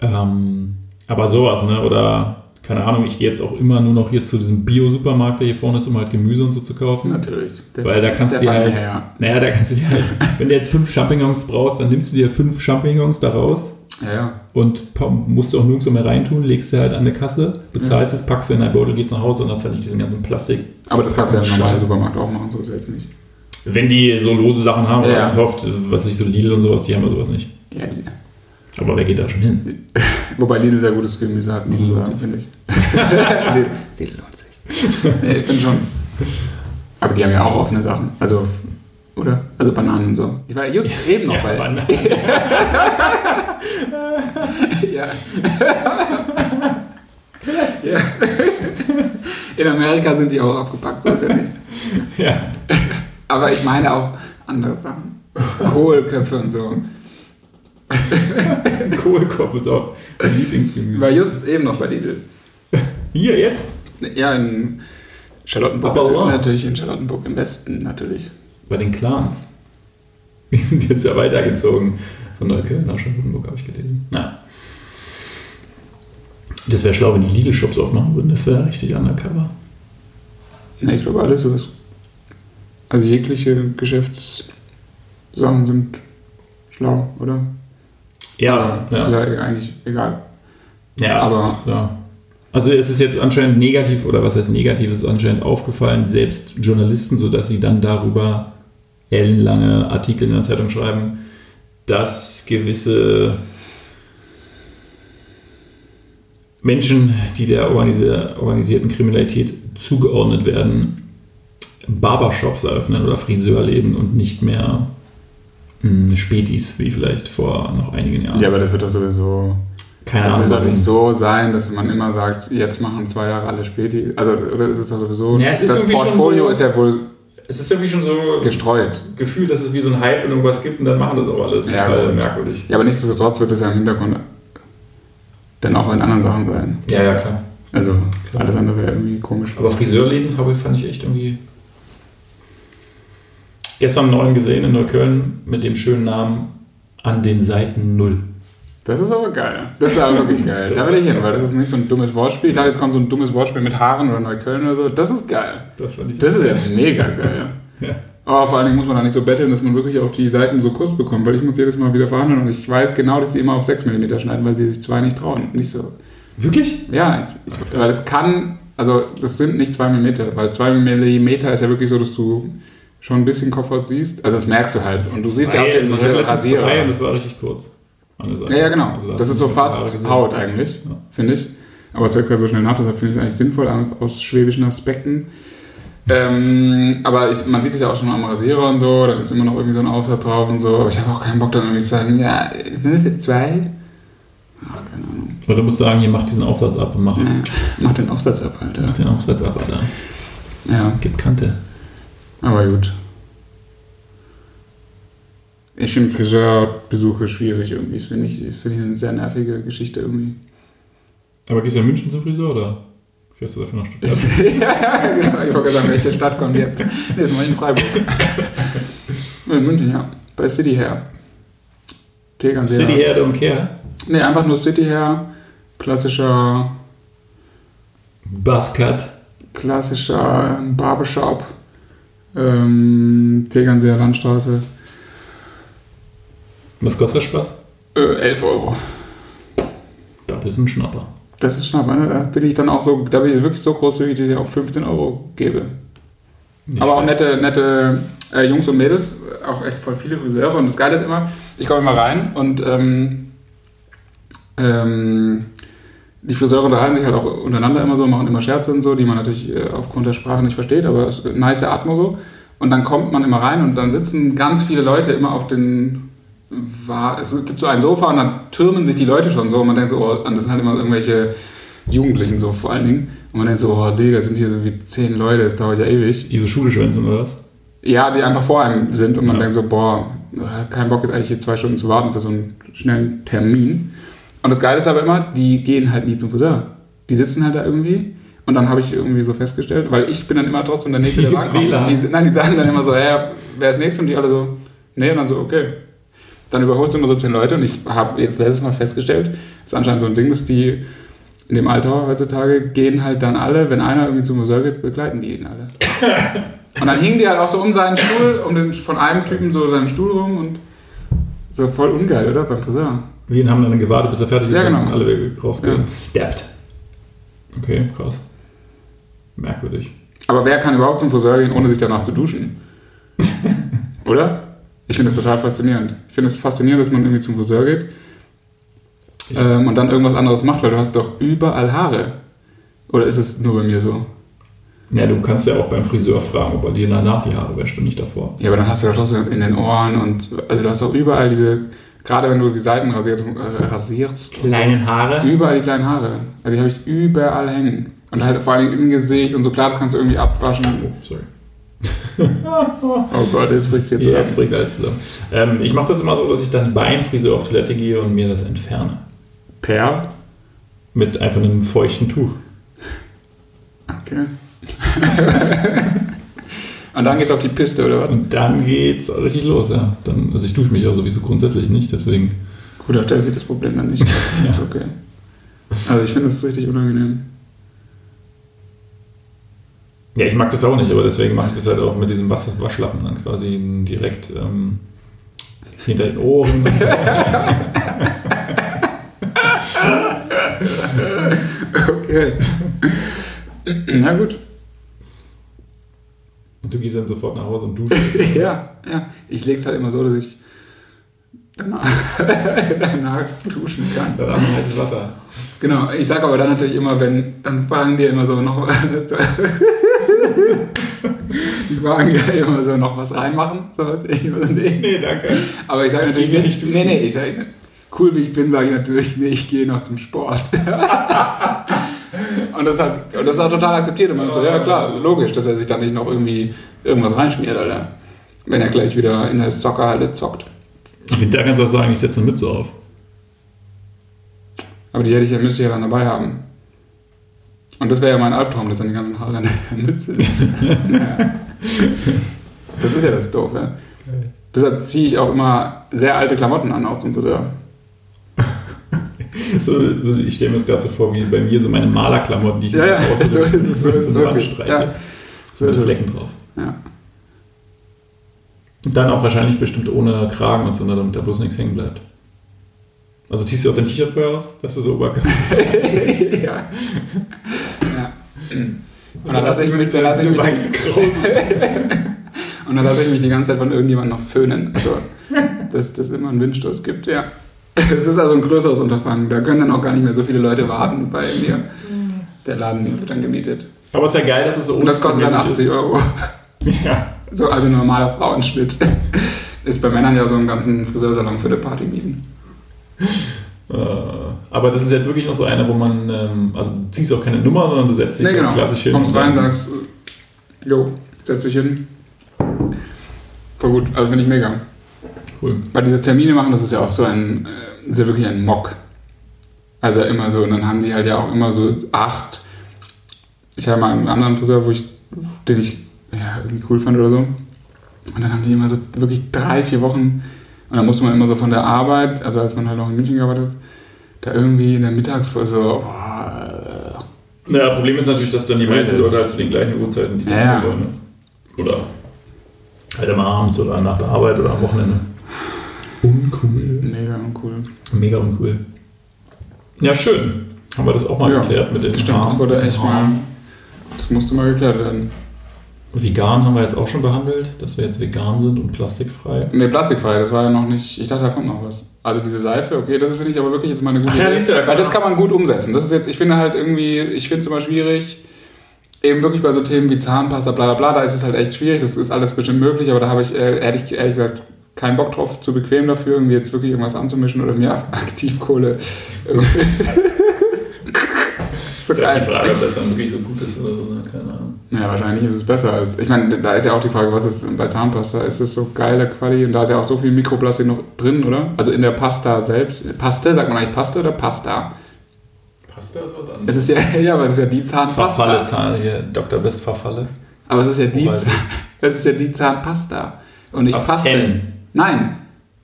Ähm, aber sowas, ne? Oder, keine Ahnung, ich gehe jetzt auch immer nur noch hier zu diesem Bio-Supermarkt, der hier vorne ist, um halt Gemüse und so zu kaufen.
Natürlich. Der-
Weil da kannst du dir halt,
her, ja.
naja, da kannst du dir halt, wenn du jetzt fünf Champignons brauchst, dann nimmst du dir fünf Champignons da raus
Ja, ja.
und musst du auch nirgendwo mehr reintun, legst du halt an eine Kasse, bezahlst es, packst du in dein Beutel, gehst nach Hause und hast halt nicht diesen ganzen Plastik.
Aber das kannst du ja im normalen. Supermarkt auch machen, so ist es jetzt nicht.
Wenn die so lose Sachen haben, oder
Ja.
ganz oft, was ich so Lidl und sowas, die haben ja sowas nicht.
Ja, die,
Aber wer geht da schon hin?
wobei Lidl sehr gutes Gemüse hat,
Lidl lohnt
sagen, finde ich. Lidl, Lidl lohnt sich. Nee, ich finde schon. Aber die haben ja auch offene Sachen. Also, oder? Also Bananen und so. Ich war just eben noch
Ja,
bei.
Bananen.
ja. ja. In Amerika sind die auch abgepackt, so ist ja nicht.
ja.
Aber ich meine auch andere Sachen. Kohlköpfe und so.
Kohlkopf ist auch mein Lieblingsgemüse.
war just eben noch bei Lidl.
Hier jetzt?
Ja, in Charlottenburg.
Aber
natürlich, natürlich in Charlottenburg im Westen, natürlich.
Bei den Clans. Die sind jetzt ja weitergezogen. Von Neukölln nach Charlottenburg habe ich gelesen. Na. Das wäre schlau, wenn die Lidl-Shops aufmachen würden. Das wäre richtig undercover.
Ne, ich glaube, alles was. Also jegliche Geschäftssachen sind schlau, oder?
Ja,
Also, Das
ja.
ist ja eigentlich egal.
ja
aber-
ja. Also es ist jetzt anscheinend negativ, oder was heißt negativ, ist anscheinend aufgefallen, selbst Journalisten, sodass sie dann darüber ellenlange Artikel in der Zeitung schreiben, dass gewisse Menschen, die der organisi- organisierten Kriminalität zugeordnet werden, Barbershops eröffnen oder Friseurläden und nicht mehr mh, Spätis, wie vielleicht vor noch einigen Jahren.
Ja, aber das wird doch sowieso.
Keine
Das
Ahnung.
wird doch nicht so sein, dass man immer sagt, jetzt machen zwei Jahre alle Späti. Also, oder ist es doch sowieso.
Ja, es ist
das Portfolio
so-
ist ja wohl
Es ist irgendwie schon so
gestreut.
Gefühl, dass es wie so ein Hype in irgendwas gibt und dann machen das auch alles.
Ja,
Total
gut.
merkwürdig.
Ja, aber nichtsdestotrotz wird es ja im Hintergrund dann auch in anderen Sachen sein.
Ja, ja, klar.
Also,
Klar.
alles andere wäre irgendwie komisch.
Aber Friseurläden fand ich- fand ich echt irgendwie. Gestern einen neuen gesehen in Neukölln mit dem schönen Namen An den Seiten Null.
Das ist aber geil. Das ist aber wirklich geil. Da will ich hin, weil das ist nicht so ein dummes Wortspiel. Ich dachte, jetzt kommt so ein dummes Wortspiel mit Haaren oder Neukölln oder so. Das ist geil.
Das fand ich.
Das ist ja mega geil.
Ja.
Aber vor allen Dingen muss man da nicht so betteln, dass man wirklich auch die Seiten so kurz bekommt, weil ich muss jedes Mal wieder verhandeln und ich weiß genau, dass die immer auf 6 mm schneiden, weil sie sich zwei nicht trauen. Nicht so.
Wirklich?
Ja, ich, weil es kann, also das sind nicht 2 mm, weil 2 mm ist ja wirklich so, dass du schon ein bisschen Kopfhaut siehst. Also das merkst du halt. Und du siehst ja auch den
also ich
Rasierer.
drei und das war richtig kurz.
Ja, ja, genau.
Also da
das
hast
ist so fast. Haut eigentlich,
Ja.
finde ich. Aber es wächst halt so schnell nach, deshalb finde ich es eigentlich sinnvoll aus schwäbischen Aspekten. Ähm, aber ich, man sieht es ja auch schon am Rasierer und so, dann ist immer noch irgendwie so ein Aufsatz drauf und so. Aber ich habe auch keinen Bock dann irgendwie zu sagen, ja, sind das jetzt zwei? Ach, keine Ahnung.
Oder du musst sagen, hier mach diesen Aufsatz ab und mach,
Ja, mach den Aufsatz ab, Alter.
mach den Aufsatz ab, Alter.
Ja,
Gib Kante.
aber gut. Ich finde Friseurbesuche schwierig irgendwie. Das finde ich, finde ich eine sehr nervige Geschichte irgendwie.
Aber gehst du in München zum Friseur oder fährst du dafür nach Stuttgart?
ja, genau. Ich wollte sagen, welche Stadt kommt jetzt? Nee, ist mal in Freiburg. in München, ja. Bei City Hair. Tegernsee.
City Hair Don't Care.
Nee, einfach nur City Hair. Klassischer,
Buzzcut.
klassischer Barbershop. Ähm, Tegernseer Landstraße.
Was kostet der Spaß?
Äh, 11 Euro.
Das ist ein Schnapper.
Das ist Schnapper, ne? Da bin ich dann auch so, da bin ich wirklich so großzügig, dass ich auch 15 Euro gebe.
Nicht
Aber auch
schlecht.
nette, nette äh, Jungs und Mädels, auch echt voll viele Friseure. Und das Geile ist immer, ich komme immer rein und ähm, ähm, die Friseure unterhalten sich halt auch untereinander immer so, machen immer Scherze und so, die man natürlich äh, aufgrund der Sprache nicht versteht, aber es ist eine nice Atmo so. Und dann kommt man immer rein und dann sitzen ganz viele Leute immer auf den. War, es gibt so ein Sofa und dann türmen sich die Leute schon so und man denkt so, oh, und das sind halt immer irgendwelche Jugendlichen so vor allen Dingen. Und man denkt so, oh Digga, sind hier so wie zehn Leute, das dauert ja ewig.
Diese Schule schwänzen oder was?
Ja, die einfach vor einem sind und man
Ja.
denkt so, boah, kein Bock jetzt eigentlich hier zwei Stunden zu warten für so einen schnellen Termin. Und das Geile ist aber immer, die gehen halt nie zum Friseur. Die sitzen halt da irgendwie und dann habe ich irgendwie so festgestellt, weil ich bin dann immer trotzdem der Nächste, der rankommt. Die, nein, die sagen dann immer so, hä, wer ist Nächste? Und die alle so, nee, und dann so, okay. Dann überholt es immer so zehn Leute und ich habe jetzt letztes Mal festgestellt, das ist anscheinend so ein Ding, dass die in dem Alter heutzutage gehen halt dann alle, wenn einer irgendwie zum Friseur geht, begleiten die ihn alle. Und dann hingen die halt auch so um seinen Stuhl, um den, von einem Typen so seinen Stuhl rum und so voll ungeil, oder? Beim Friseur.
Wir haben dann gewartet, bis er fertig ist,
Ja,
dann
genau.
sind alle rausgesteppt. Okay, krass. Merkwürdig.
Aber wer kann überhaupt zum Friseur gehen, ohne sich danach zu duschen? oder? Ich finde es total faszinierend. Ich finde es faszinierend, dass man irgendwie zum Friseur geht
Ja.
ähm, und dann irgendwas anderes macht, weil du hast doch überall Haare. Oder ist es nur bei mir so?
Ja, du kannst ja auch beim Friseur fragen, ob er dir danach die Haare wäscht und nicht davor.
Ja, aber dann hast du doch trotzdem in den Ohren und also du hast auch überall diese, gerade wenn du die Seiten rasierst, äh, rasierst
Haare?
Überall die kleinen Haare. Also die habe ich überall hängen. Und halt vor allem im Gesicht und so klar, das kannst du irgendwie abwaschen.
Oh, sorry.
Oh Gott, jetzt bricht es jetzt
Ja, jetzt bringt alles zusammen. Ähm, ich mache das immer so, dass ich dann beim Friseur auf Toilette gehe und mir das entferne.
Per?
Mit einfach einem feuchten Tuch.
Okay. und dann geht's auf die Piste, oder was?
Und dann geht's richtig los, ja. Dann, also ich dusche mich ja sowieso grundsätzlich nicht, deswegen.
Gut, da stellt sich das Problem dann nicht. Ist okay. Also ich finde das richtig unangenehm.
Ja, ich mag das auch nicht, aber deswegen mache ich das halt auch mit diesem Wasser Waschlappen dann quasi direkt ähm, hinter den Ohren. Und so.
Okay. Na gut.
Und du gehst dann sofort nach Hause und duschst.
Ja, ja. Ich lege es halt immer so, dass ich danach, danach duschen kann.
Dann an heißes Wasser.
Genau, ich sage aber dann natürlich immer, wenn, dann fragen die immer so noch, die fragen ja immer so noch was reinmachen, sowas, ich immer so, nee.
Nee, danke.
Aber ich sage
Ich
natürlich nicht, nee, nee, ich sage, cool wie ich bin, sage ich natürlich, nee, ich gehe noch zum Sport. und das ist halt, und das ist auch total akzeptiert und man so, ja klar, logisch, dass er sich dann nicht noch irgendwie irgendwas reinschmiert, Alter. Wenn er gleich wieder in der Zockerhalle zockt.
Da kannst du auch sagen, ich setze eine Mütze auf.
Aber die hätte ich ja, müsste ich ja dann dabei haben. Und das wäre ja mein Albtraum, dass dann die ganzen Haare an der Mütze sind. naja. Das ist ja das Doof, ja. Deshalb ziehe ich auch immer sehr alte Klamotten an, auch zum Friseur.
so, so, ich stelle mir das gerade so vor, wie bei mir so meine Malerklamotten, die ich
Ja,
mir
ja, so ist es, so ist es
so
wirklich.
streiche.
Ja,
So mit
ist es.
Flecken drauf.
Ja.
Und dann auch wahrscheinlich bestimmt ohne Kragen und so, ne, damit da bloß nichts hängen bleibt. Also ziehst du auch dein T-Shirt vorher aus, dass du so Oberkörper.
ja. ja. Und dann lasse ich mich, dann lasse ich mich, und dann lasse ich mich die ganze Zeit von irgendjemandem noch föhnen. Also, dass es immer einen Windstoß gibt, ja. Es ist also ein größeres Unterfangen. Da können dann auch gar nicht mehr so viele Leute warten bei mir. Der Laden wird dann gemietet.
Aber es ist ja geil, dass es so
Und das kostet dann 80
oldschool-mäßig
Euro.
ist. Ja.
So, also normaler Frauenschnitt. Ist bei Männern ja so einen ganzen Friseursalon für eine Party mieten.
Äh, aber das ist jetzt wirklich noch so eine, wo man, ähm, also du ziehst auch keine Nummer, sondern du setzt dich
Nee, genau.
klassisch hin.
Kommst rein, sagst, äh, jo, setz dich hin. Voll gut, also finde ich mega.
Cool.
Weil dieses Termine machen, das ist ja auch so ein, äh, ist ja wirklich ein Mock. Also immer so, und dann haben die halt ja auch immer so acht. Ich habe mal einen anderen Friseur, wo ich, den ich ja, irgendwie cool fand oder so. Und dann haben die immer so wirklich drei, vier Wochen. Und dann musste man immer so von der Arbeit, also als man halt noch in München gearbeitet hat, da irgendwie in der Mittagspause so, boah,
Ja, Problem ist natürlich, dass dann die meisten. Leute halt zu den gleichen Uhrzeiten die
Ja, ja.
Termine wollen. Ne? Oder halt immer abends oder nach der Arbeit oder am Wochenende. Uncool.
äh, mega uncool.
Mega uncool. Ja, schön. Haben wir das auch mal
Ja,
geklärt mit den
Stimmt, das wurde echt mal, das musste mal geklärt werden.
Vegan haben wir jetzt auch schon behandelt, dass wir jetzt vegan sind und plastikfrei.
Ne, plastikfrei, das war ja noch nicht. Ich dachte, da kommt noch was. Also diese Seife, okay, das finde ich aber wirklich jetzt mal eine gute
Ach ja,
Idee.
siehst du, da
Weil das kann man gut umsetzen. Das ist jetzt, ich finde halt irgendwie, ich finde es immer schwierig, eben wirklich bei so Themen wie Zahnpasta, bla bla bla, da ist es halt echt schwierig, das ist alles bestimmt möglich, aber da habe ich, äh, hätte ich ehrlich gesagt keinen Bock drauf, zu bequem dafür, irgendwie jetzt wirklich irgendwas anzumischen oder mir Aktivkohle.
Ist ja auch die. Frage, ob das dann wirklich so gut ist oder so, ne? keine Ahnung.
Ja, wahrscheinlich ist es besser als. Ich meine, da ist ja auch die Frage, was ist bei Zahnpasta? Ist es so geile Quali und da ist ja auch so viel Mikroplastik noch drin, oder? Also in der Pasta selbst. Paste, sagt man eigentlich Paste oder Pasta?
Pasta ist was
Es
anderes.
ist ja, ja, aber es ist ja die Zahnpasta.
Verfalle, Zahn, hier, Dr. Best Verfalle.
Aber es ist ja die, Zahn, es ist ja die Zahnpasta und nicht
Pasten.
Paste. Nein,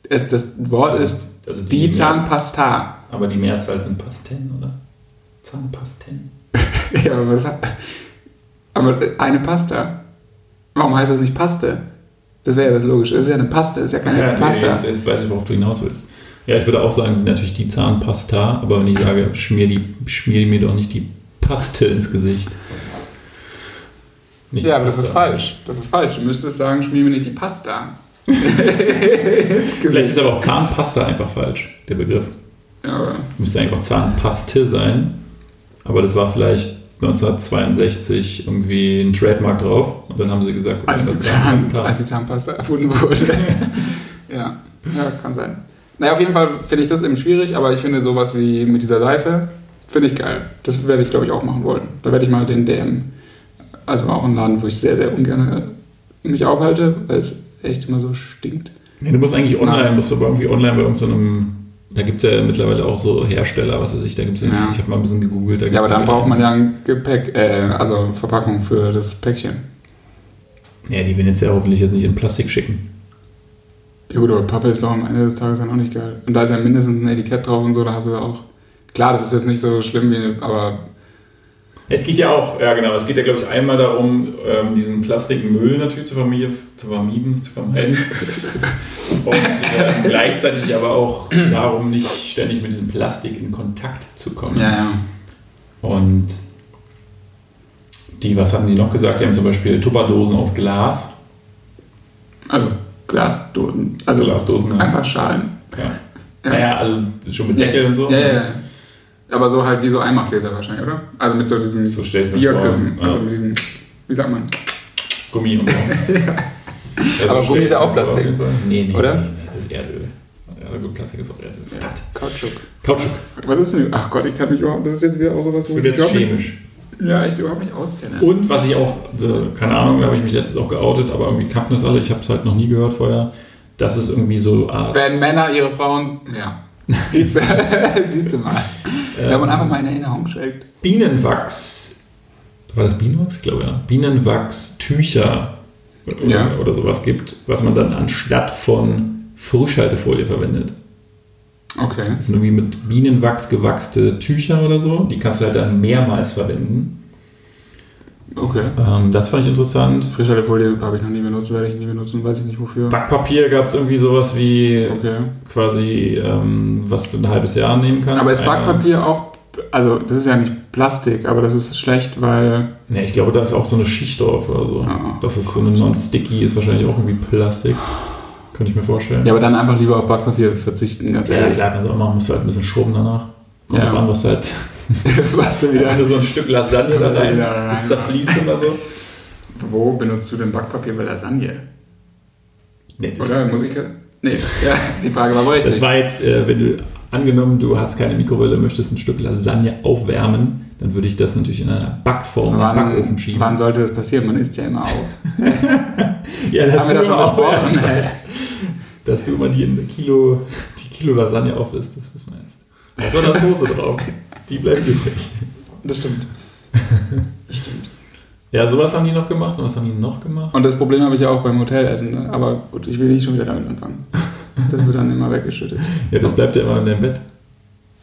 es, das Wort
Also-
ist
also
die,
die
Zahnpasta.
Aber die Mehrzahl sind Pasten, oder? Zahnpasten.
Ja, aber, was, aber eine Pasta. Warum heißt das nicht Paste? Das wäre ja das Logische. Es ist ja eine Paste, es ist ja keine
Ja, nee,
Pasta.
jetzt, jetzt weiß ich, worauf du hinaus willst. Ja, ich würde auch sagen, natürlich die Zahnpasta, aber wenn ich sage, schmier, die, schmier mir doch nicht die Paste ins Gesicht. Nicht
Ja, aber das ist falsch. Das ist falsch. Du müsstest sagen, schmier mir nicht die Pasta. Ins
Vielleicht
Gesicht.
ist aber auch Zahnpasta einfach falsch, der Begriff.
Ja, aber
Müsste eigentlich auch Zahnpaste sein. Aber das war vielleicht 1962 irgendwie ein Trademark drauf. Und dann haben sie gesagt,
als, die Zahn,
Zahnpasta.
als die Zahnpasta erfunden wurde. ja. ja, kann sein. Naja, auf jeden Fall finde ich das eben schwierig, aber ich finde sowas wie mit dieser Seife, finde ich geil. Das werde ich, glaube ich, auch machen wollen. Da werde ich mal den DM, also auch ein Laden, wo ich sehr, sehr ungern mich aufhalte, weil es echt immer so stinkt.
Nee, du musst eigentlich online,
Nein.
musst du aber irgendwie online bei irgendeinem, da gibt es ja mittlerweile auch so Hersteller, was weiß ich, da gibt es ja,
Ja.
ich habe mal ein bisschen gegoogelt. Da
Ja, aber dann
ja-
braucht man ja ein Gepäck, äh, also Verpackung für das Päckchen.
Ja, die werden jetzt ja hoffentlich jetzt nicht in Plastik schicken.
Ja gut, aber Pappe ist doch am Ende des Tages dann auch nicht geil. Und da ist ja mindestens ein Etikett drauf und so, da hast du auch... Klar, das ist jetzt nicht so schlimm wie... Aber
Es geht ja auch, ja genau, es geht ja glaube ich einmal darum, ähm, diesen Plastikmüll natürlich zu vermieden, zu, vermieden, zu vermeiden. Und ähm, gleichzeitig aber auch darum, nicht ständig mit diesem Plastik in Kontakt zu kommen.
ja, ja.
Und die, was hatten die noch gesagt? Die haben zum Beispiel Tupperdosen aus Glas.
Also Glasdosen. Also
Glasdosen,
einfach Schalen.
Ja.
Ja.
Naja, also schon mit Deckel und so.
Ja, ja, ja. Aber so halt wie so Einmachgläser wahrscheinlich, oder? Also mit so diesen
So
Biergriffen. Also
Ja.
mit diesen... Wie sagt man?
Gummi und so. Ja,
Aber Gummi ist ja auch Plastik.
Nee, nee,
Oder?
Nee, nee, das ist Erdöl. Ja, gut, Plastik ist auch Erdöl. Verdammt.
Kautschuk.
Kautschuk.
Was ist denn... Ach Gott, ich kann mich überhaupt... Das ist jetzt wieder auch sowas,
Das wird jetzt chemisch.
ja, ich überhaupt nicht auskenne.
Und was ich auch, keine Ahnung, da habe ich mich letztens auch geoutet, aber irgendwie kannten das alle, ich habe es halt noch nie gehört vorher, dass es irgendwie so Art.
Wenn Männer ihre Frauen... Ja. Siehst du, siehst du mal. Wenn man einfach mal in Erinnerung schwelgt.
Bienenwachs, war das Bienenwachs? Ich glaube ja. Bienenwachstücher oder,
Ja.
oder sowas gibt, was man dann anstatt von Frischhaltefolie verwendet.
Okay.
Das sind irgendwie mit Bienenwachs gewachste Tücher oder so. Die kannst du halt dann mehrmals verwenden.
Okay.
Ähm, das fand ich interessant.
Frischhaltefolie habe ich noch nie benutzt, werde ich nie benutzen, weiß ich nicht wofür.
Backpapier gab es irgendwie sowas wie
Okay.
quasi, ähm, was du ein halbes Jahr nehmen kannst.
Aber ist Backpapier auch, also das ist ja nicht Plastik, aber das ist schlecht, weil,
Ne, ich glaube, da ist auch so eine Schicht drauf oder so.
Ah,
das ist so eine non-sticky, ist wahrscheinlich auch irgendwie Plastik. Könnte ich mir vorstellen.
ja, aber dann einfach lieber auf Backpapier verzichten, ganz
Ja,
ehrlich.
klar, kannst du auch machen, musst du halt ein bisschen schrubben danach. Kommt
Ja.
drauf an, was halt.
Was du
Wenn
wieder,
du so ein Stück Lasagne da rein, das zerfließt oder so.
wo benutzt du denn Backpapier bei Lasagne?
Nee, das,
Oder muss ich, nee, ja, die Frage war richtig.
das war jetzt, äh, wenn du angenommen, du hast keine Mikrowelle, möchtest ein Stück Lasagne aufwärmen, dann würde ich das natürlich in einer Backform in den Backofen
wann,
schieben.
wann sollte das passieren? Man isst ja immer auf.
ja,
Das haben wir doch schon besprochen.
ja. Dass du immer die, Kilo, die Kilo Lasagne aufisst, das wissen wir jetzt. Eine Soße drauf. Die bleibt übrig.
Das stimmt. Das stimmt.
Ja, sowas haben die noch gemacht und was haben die noch gemacht?
Und das Problem habe ich ja auch beim Hotelessen. Ne? Aber gut, ich will nicht schon wieder damit anfangen. Das wird dann immer weggeschüttet.
Ja, das bleibt ja immer in deinem Bett.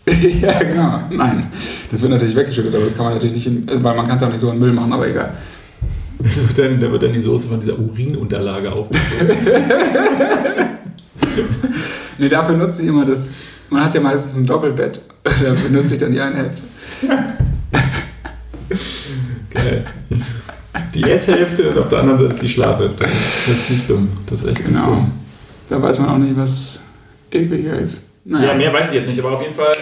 ja, genau. Nein, das wird natürlich weggeschüttet, aber das kann man natürlich nicht, in, weil man kann es auch nicht so in Müll machen, aber egal.
Wird dann, da wird dann die Soße von dieser Urinunterlage aufgefüllt.
Nee, dafür nutze ich immer das, man hat ja meistens ein Doppelbett, da benutze ich dann die eine Hälfte.
Geil. Die Esshälfte und auf der anderen Seite die Schlafhälfte. Das ist nicht dumm. Das ist echt nicht
Genau.
dumm.
Da weiß man auch nicht, was ekliger ist. Naja.
Ja, mehr weiß ich jetzt nicht, aber auf jeden Fall.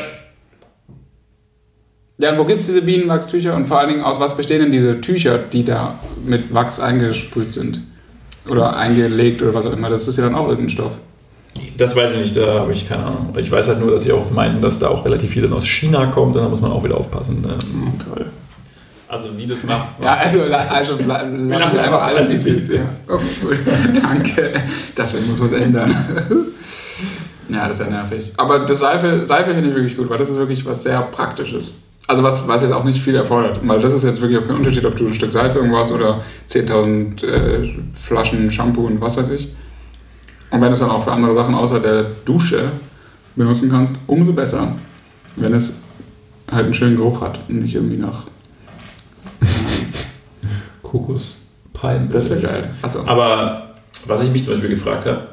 Ja, wo gibt es diese Bienenwachstücher und vor allen Dingen aus was bestehen denn diese Tücher, die da mit Wachs eingesprüht sind? Oder eingelegt oder was auch immer. Das ist ja dann auch irgendein Stoff.
Das weiß ich nicht, da habe ich keine Ahnung. Ich weiß halt nur, dass sie auch meinten, dass da auch relativ viel dann aus China kommt und da muss man auch wieder aufpassen. Ähm,
toll.
Also, wie du es machst.
Ja, also, also la- lassen
lassen
wir einfach alles,
alles,
wie es ist. Oh, gut. Danke. Ich dachte, ich muss was ändern. ja, das ist ja nervig. Aber das Seife, Seife finde ich wirklich gut, weil das ist wirklich was sehr Praktisches. Also was, was jetzt auch nicht viel erfordert. Weil das ist jetzt wirklich auch kein Unterschied, ob du ein Stück Seife irgendwo hast oder 10.000 äh, Flaschen Shampoo und was weiß ich. Und wenn du es dann auch für andere Sachen außer der Dusche benutzen kannst, umso besser. Wenn es halt einen schönen Geruch hat und nicht irgendwie nach...
Kokospalmen.
Das wäre geil. Achso.
Aber was ich mich zum Beispiel gefragt habe,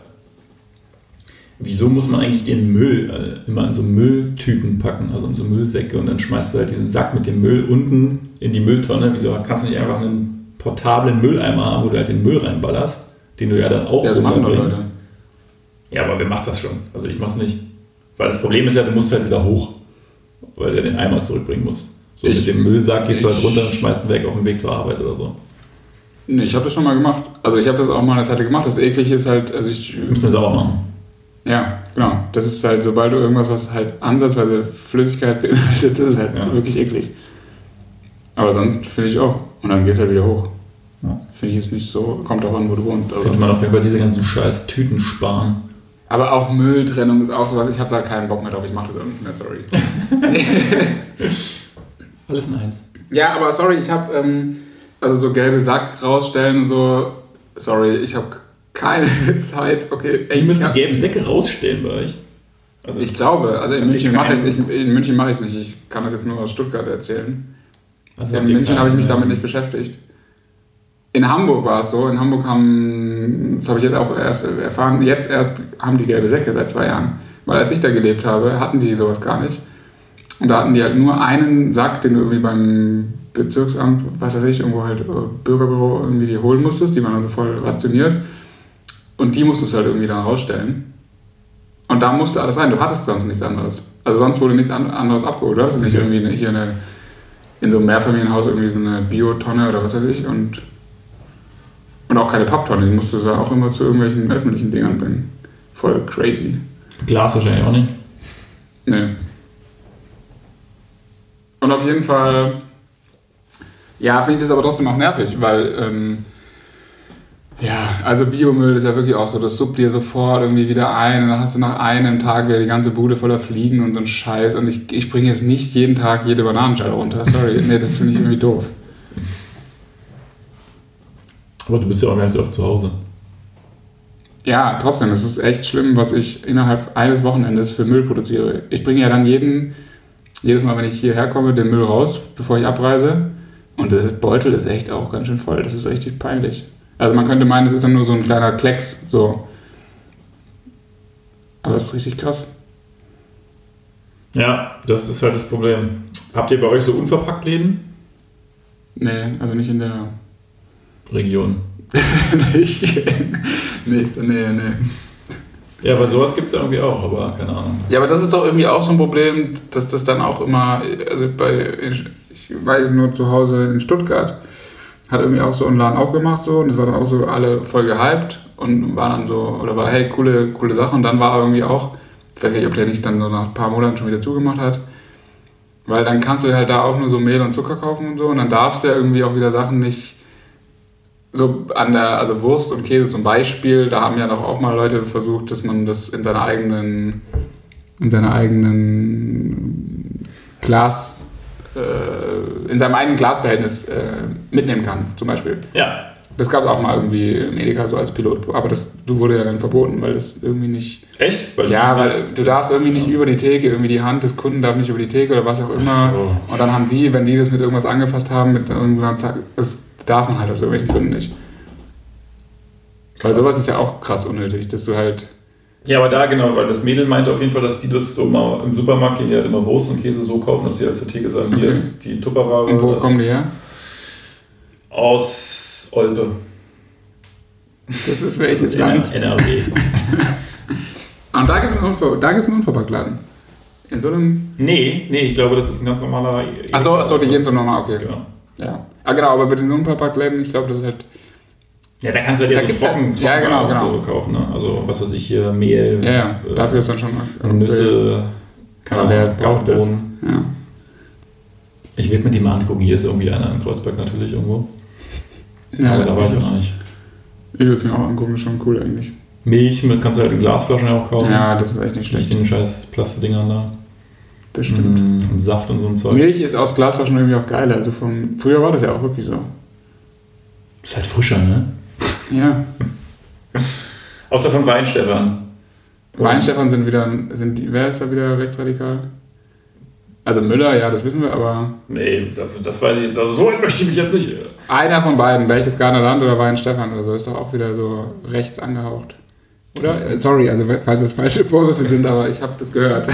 wieso muss man eigentlich den Müll äh, immer in so Mülltüten packen, also in so Müllsäcke und dann schmeißt du halt diesen Sack mit dem Müll unten in die Mülltonne? Wieso kannst du nicht einfach einen portablen Mülleimer haben, wo du halt den Müll reinballerst, den du ja dann auch
Ja, doch
runterbringst? Ja, aber wer macht das schon? Also ich mach's nicht. Weil das Problem ist ja, du musst halt wieder hoch, weil du den Eimer zurückbringen musst. So
Ich-
mit dem Müllsack gehst du halt runter und schmeißt ihn weg auf dem Weg zur Arbeit oder so.
Nee, ich habe das schon mal gemacht. Also ich habe das auch mal eine Zeit gemacht. Das eklig ist halt, also ich,
Du musst den sauber machen.
ja, genau. Das ist halt, sobald du irgendwas, was halt ansatzweise Flüssigkeit beinhaltet, das ist halt
Ja.
wirklich eklig. Aber sonst finde ich auch. Und dann gehst du halt wieder hoch.
Ja.
Finde ich jetzt nicht so, kommt auch an, wo du wohnst.
Könnte man auf jeden Fall diese ganzen scheiß Tüten sparen.
Aber auch Mülltrennung ist auch sowas. Ich habe da keinen Bock mehr drauf. Ich mache das auch nicht mehr, sorry.
Alles in eins.
ja, aber sorry, ich habe, ähm, also so gelbe Sack rausstellen und so. Sorry, ich habe keine Zeit. Okay,
Ihr müsst
ich
die gelben Säcke rausstellen bei euch. Also
Ich glaube, also in München mache ich es. In München mache ich es nicht. Ich kann das jetzt nur aus Stuttgart erzählen.
also
in München habe ich mich damit
ähm,
nicht beschäftigt. In Hamburg war es so. In Hamburg haben, das habe ich jetzt auch erst erfahren, jetzt erst haben die gelbe Säcke seit zwei Jahren. Weil als ich da gelebt habe, hatten die sowas gar nicht. Und da hatten die halt nur einen Sack, den du irgendwie beim Bezirksamt, was weiß ich, irgendwo halt äh, Bürgerbüro irgendwie die holen musstest. Die waren also voll rationiert. Und die musstest du halt irgendwie dann rausstellen. Und da musste alles rein. Du hattest sonst nichts anderes. Also sonst wurde nichts an- anderes abgeholt. Du hattest nicht irgendwie hier eine, in so einem Mehrfamilienhaus irgendwie so eine Biotonne oder was weiß ich. Und, und auch keine Papptonne. Die musst du da auch immer zu irgendwelchen öffentlichen Dingern bringen. Voll crazy.
Glas wahrscheinlich auch nicht.
Nee. Und auf jeden Fall, ja, finde ich das aber trotzdem auch nervig, weil, ähm, ja, also Biomüll ist ja wirklich auch so, das suppt dir sofort irgendwie wieder ein und dann hast du nach einem Tag wieder die ganze Bude voller Fliegen und so ein Scheiß und ich, ich bringe jetzt nicht jeden Tag jede Bananenschale runter, sorry, nee, das finde ich irgendwie doof.
Aber du bist ja auch gar nicht so oft zu Hause.
Ja, trotzdem, es ist echt schlimm, was ich innerhalb eines Wochenendes für Müll produziere. Ich bringe ja dann jeden, jedes Mal, wenn ich hierher komme, den Müll raus, bevor ich abreise. Und der Beutel ist echt auch ganz schön voll. Das ist richtig peinlich. Also man könnte meinen, es ist dann nur so ein kleiner Klecks, so. Aber es ist richtig krass.
Ja, das ist halt das Problem. Habt ihr bei euch so unverpackt Läden?
Nee, also nicht in der
Region.
nicht. Nächste Nähe, nee.
Ja, weil sowas gibt es ja irgendwie auch, aber keine Ahnung.
Ja, aber das ist doch irgendwie auch so ein Problem, dass das dann auch immer, also bei, ich weiß nur zu Hause in Stuttgart, hat irgendwie auch so einen Laden aufgemacht so und es war dann auch so alle voll gehypt und war dann so, oder war, hey, coole, coole Sache und dann war irgendwie auch, ich weiß nicht, ob der nicht dann so nach ein paar Monaten schon wieder zugemacht hat, weil dann kannst du halt da auch nur so Mehl und Zucker kaufen und so und dann darfst du ja irgendwie auch wieder Sachen nicht so an der, also Wurst und Käse zum Beispiel, da haben ja doch auch mal Leute versucht, dass man das in seiner eigenen, in seiner eigenen Glas, äh, in seinem eigenen Glasbehältnis äh, mitnehmen kann, zum Beispiel.
Ja.
Das gab es auch mal irgendwie im Edeka so als Pilot, aber das du wurde ja dann verboten, weil das irgendwie nicht.
Echt?
Weil ja, weil
das,
du darfst irgendwie nicht über die Theke, irgendwie die Hand des Kunden darf nicht über die Theke oder was auch immer.
So.
Und dann haben die, wenn die das mit irgendwas angefasst haben, mit irgendeiner Zack, das darf man halt aus irgendwelchen Gründen nicht. Weil
Krass.
sowas ist ja auch krass unnötig, dass du halt.
Ja, aber da genau, weil das Mädel meinte auf jeden Fall, dass die das so mal im Supermarkt gehen, die halt immer Wurst und Käse so kaufen, dass sie halt zur Theke sagen, hier
Okay.
ist die Tupperware.
Und wo kommen die her?
Aus Olpe.
Das ist
Das
welches
ist
Land?
NRW.
Und da gibt es einen, Unver da gibt's einen Unverpacktladen. In so einem.
nee, nee, ich glaube, das ist ein ganz normaler.
Achso, achso, die gehen so normal, okay.
Genau.
Ja. Ah, genau, aber bei diesen Unverpacktläden, ich glaube, das ist halt.
Ja, da kannst du halt
Da
ja so
gibt's halt-
trocken,
ja, genau, genau.
und so kaufen. Ne? Also, was weiß ich hier, Mehl.
Ja, ja,
äh,
dafür ist dann schon.
Nüsse, Ahnung,
braucht das?
Kaffeebohnen.
Ja.
Ich werde mir die mal angucken. Hier ist irgendwie einer in Kreuzberg natürlich irgendwo.
Ja
aber da war ich auch nicht.
Ich würde es mir auch angucken, ist schon cool eigentlich.
Milch mit, kannst du halt in Glasflaschen ja auch kaufen.
Ja, das ist echt nicht
Nicht
schlecht.
den scheiß Plastidingern da.
Das stimmt.
Mm, Und Saft und so ein Zeug.
Milch ist aus Glasflaschen irgendwie auch geiler. Also vom, früher war das ja auch wirklich so.
Ist halt frischer, ne?
Ja.
Außer von Weinstefan.
Weinstefan sind wieder, sind wer ist da wieder rechtsradikal? Also Müller, ja, das wissen wir, aber
Nee, das, das weiß ich. Also so weit möchte ich mich jetzt nicht.
Einer von beiden, welches Land oder Weinstefan oder so, ist doch auch wieder so rechts angehaucht. Oder? Äh, Sorry, also falls das falsche Vorwürfe sind, aber ich habe das gehört.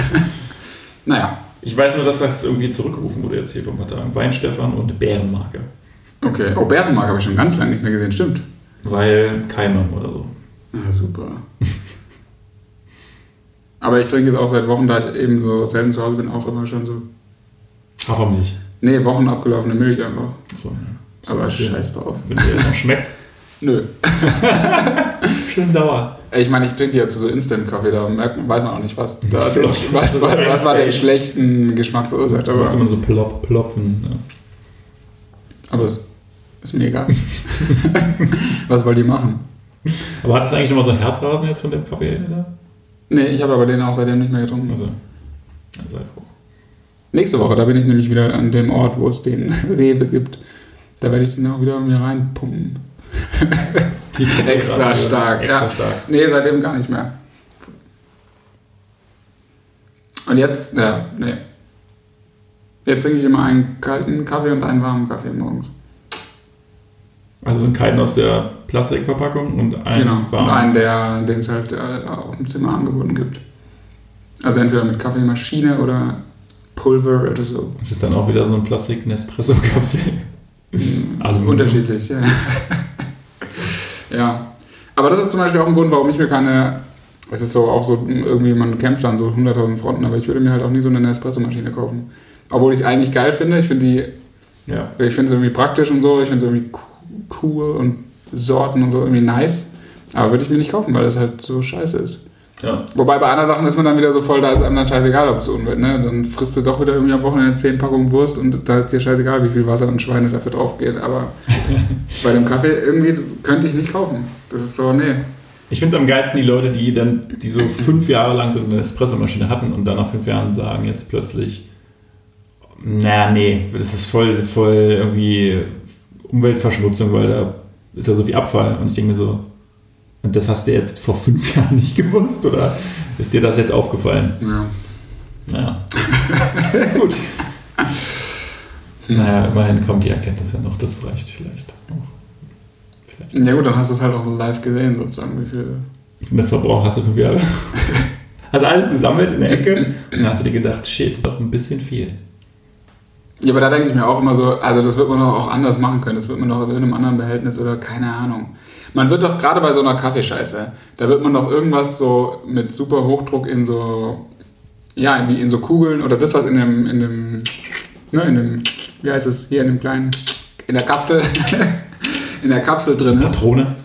naja,
Ich weiß nur, dass das irgendwie zurückgerufen wurde jetzt hier vor ein paar Tagen. Weinstefan und Bärenmarke.
okay. Oh, Bärenmark habe ich schon ganz lange nicht mehr gesehen, stimmt.
Weil Keime oder so.
Ja, super. aber ich trinke jetzt auch seit Wochen, da ich eben so selten zu Hause bin, auch immer schon so,
Hafermilch.
nee, Wochen abgelaufene Milch einfach.
So, ja.
Aber scheiß drauf.
Wenn dir das noch schmeckt.
Nö.
Schön sauer.
Ich meine, ich trinke jetzt so Instant-Kaffee, da merkt man, weiß man auch nicht, was, da was, was, was war
Fake.
schlechten Geschmack verursacht.
Da macht
Aber,
man so plopp, plopfen. Ja.
aber es ist mir egal. was wollt ihr machen?
Aber hattest du eigentlich nochmal so ein Herzrasen jetzt von dem Kaffee da?
Nee, ich habe aber den auch seitdem nicht mehr getrunken.
Also, ja, sei froh.
Nächste Woche, da bin ich nämlich wieder an dem Ort, wo es den Rewe gibt. Da werde ich den auch wieder mir reinpumpen. Extra stark,
Extra
ja.
stark.
Nee, seitdem gar nicht mehr. Und jetzt, ja, nee. Jetzt trinke ich immer einen kalten Kaffee und einen warmen Kaffee morgens.
Also sind keinen aus der Plastikverpackung und einen
genau. Und
warmen.
einen, der, den es halt äh, auf dem Zimmer angeboten gibt. Also entweder mit Kaffeemaschine oder Pulver oder so.
Das ist dann auch wieder so ein Plastik-Nespresso-Kapsel. Aluminium.
Unterschiedlich, ja. ja. Aber das ist zum Beispiel auch ein Grund, warum ich mir keine. Es ist so auch so, irgendwie, man kämpft an so 100.000 Fronten, aber ich würde mir halt auch nie so eine Nespresso-Maschine kaufen. Obwohl ich es eigentlich geil finde. Ich finde die,
Ja.
ich finde es irgendwie praktisch und so. Ich finde es irgendwie co- cool und Sorten und so irgendwie nice. Aber würde ich mir nicht kaufen, weil das halt so scheiße ist.
Ja.
Wobei bei anderen Sachen ist man dann wieder so voll, da ist einem dann scheißegal, ob es Umwelt, ne? Dann frisst du doch wieder irgendwie am Wochenende 10 Packungen Wurst und da ist dir scheißegal, wie viel Wasser und Schweine dafür drauf geht. Aber bei dem Kaffee irgendwie das könnte ich nicht kaufen. Das ist so, nee.
Ich finde es am geilsten die Leute, die dann, die so fünf Jahre lang so eine Espressomaschine hatten und dann nach fünf Jahren sagen jetzt plötzlich, na nee, das ist voll, voll irgendwie Umweltverschmutzung, weil da ist ja so viel Abfall. Und ich denke mir so, Und das hast du jetzt vor fünf Jahren nicht gewusst oder ist dir das jetzt aufgefallen?
Ja.
Naja. Gut. Naja, immerhin kommt die Erkenntnis ja noch, das reicht vielleicht auch. Vielleicht.
Ja gut, dann hast du es halt auch live gesehen, sozusagen, wie viel.
Der Verbrauch hast du fünf Jahre. Hast alles gesammelt in der Ecke und dann hast du dir gedacht, shit, doch ein bisschen viel.
Ja, aber da denke ich mir auch immer so, also das wird man doch auch anders machen können. Das wird man doch in irgendeinem anderen Behältnis oder keine Ahnung. Man wird doch gerade bei so einer Kaffeescheiße, da wird man doch irgendwas so mit super Hochdruck in so, ja, wie in so Kugeln oder das, was in dem, in dem, ne, in dem, wie heißt es, hier in dem kleinen, in der Kapsel, in der Kapsel drin ist.
Patrone?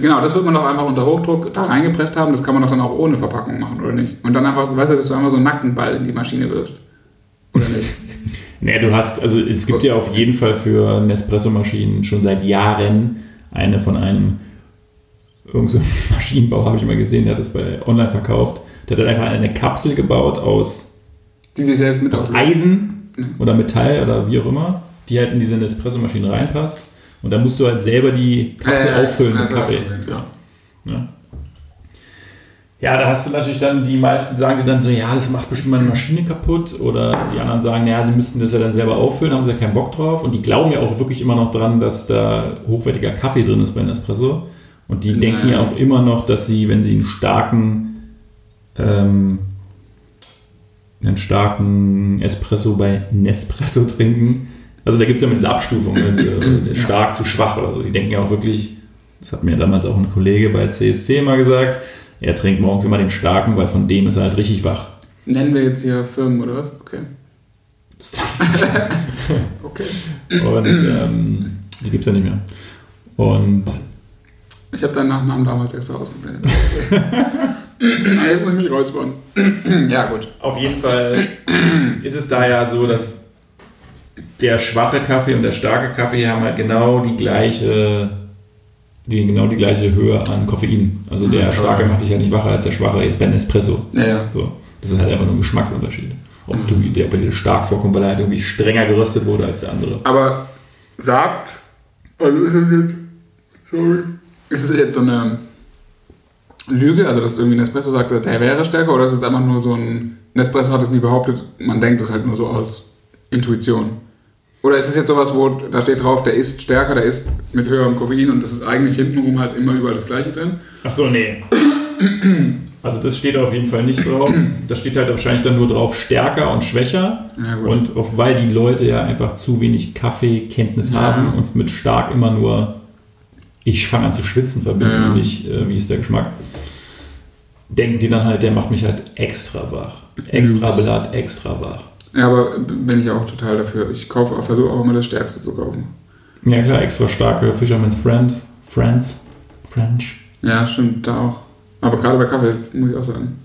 Genau, das wird man doch einfach unter Hochdruck da reingepresst haben. Das kann man doch dann auch ohne Verpackung machen, oder nicht? Und dann einfach, weißt du, dass du einfach so einen nackten Ball in die Maschine wirfst. Oder nicht?
Nee, du hast, also es gibt ja auf jeden Fall für Nespresso-Maschinen schon seit Jahren eine von einem irgend so Maschinenbauer, habe ich mal gesehen, der hat das bei online verkauft. Der hat einfach eine Kapsel gebaut aus,
Die sich selbst mit
aus. Eisen oder Metall oder wie auch immer, die halt in diese Nespresso-Maschine reinpasst. Und dann musst du halt selber die Kapsel
Äh,
auffüllen mit Kaffee. So.
ja.
Ja. da hast du natürlich dann, die meisten sagen dir dann so, ja, das macht bestimmt meine Maschine kaputt. Oder die anderen sagen, ja, sie müssten das ja dann selber auffüllen, haben sie ja keinen Bock drauf. Und die glauben ja auch wirklich immer noch dran, dass da hochwertiger Kaffee drin ist bei Nespresso. Und die denken ja
Nein.
auch immer noch, dass sie, wenn sie einen starken, ähm, einen starken Espresso bei Nespresso trinken, also da gibt es ja immer diese Abstufung, also stark zu schwach oder so. Die denken ja auch wirklich, das hat mir damals auch ein Kollege bei CSC mal gesagt, er trinkt morgens immer den starken, weil von dem ist er halt richtig wach.
Nennen wir jetzt hier Firmen oder was? Okay. Okay.
Und ähm, die gibt es ja nicht mehr. Und
Ich habe deinen Nachnamen damals extra ausgeblendet. Ah, Jetzt muss ich mich räuspern. ja, gut.
auf jeden Fall ist es da ja so, dass der schwache Kaffee und der starke Kaffee haben halt genau die gleiche, die, genau die gleiche Höhe an Koffein. Also der
Mhm.
starke macht dich halt nicht wacher als der schwache jetzt bei Nespresso.
Ja, ja.
So. Das ist halt einfach nur ein Geschmacksunterschied. Ob
Mhm.
du, der bei dir stark vorkommt, weil er halt irgendwie strenger geröstet wurde als der andere.
Aber sagt, also ist es jetzt, sorry, ist es jetzt so eine Lüge, also dass irgendwie Nespresso sagt, der wäre stärker, oder ist es einfach nur so ein, Nespresso hat es nie behauptet, man denkt es halt nur so aus Intuition? Oder ist es jetzt sowas, wo da steht drauf, der ist stärker, der ist mit höherem Koffein und das ist eigentlich hintenrum halt immer überall das gleiche drin?
Ach so, nee. Also das steht auf jeden Fall nicht drauf. Da steht halt wahrscheinlich dann nur drauf stärker und schwächer.
Ja.
Und auf, weil die Leute ja einfach zu wenig Kaffeekenntnis
Ja.
haben und mit stark immer nur ich fange an zu schwitzen verbinden
Ja.
und nicht äh, wie ist der Geschmack. Denken die dann halt, der macht mich halt extra wach. Extra
Ups.
Blatt, extra wach.
Ja, aber bin ich auch total dafür. Ich kaufe, versuche auch immer das Stärkste zu kaufen.
Ja klar, extra starke Fisherman's Friends. Friends. French.
Ja, stimmt, da auch. Aber gerade bei Kaffee, muss ich auch sagen.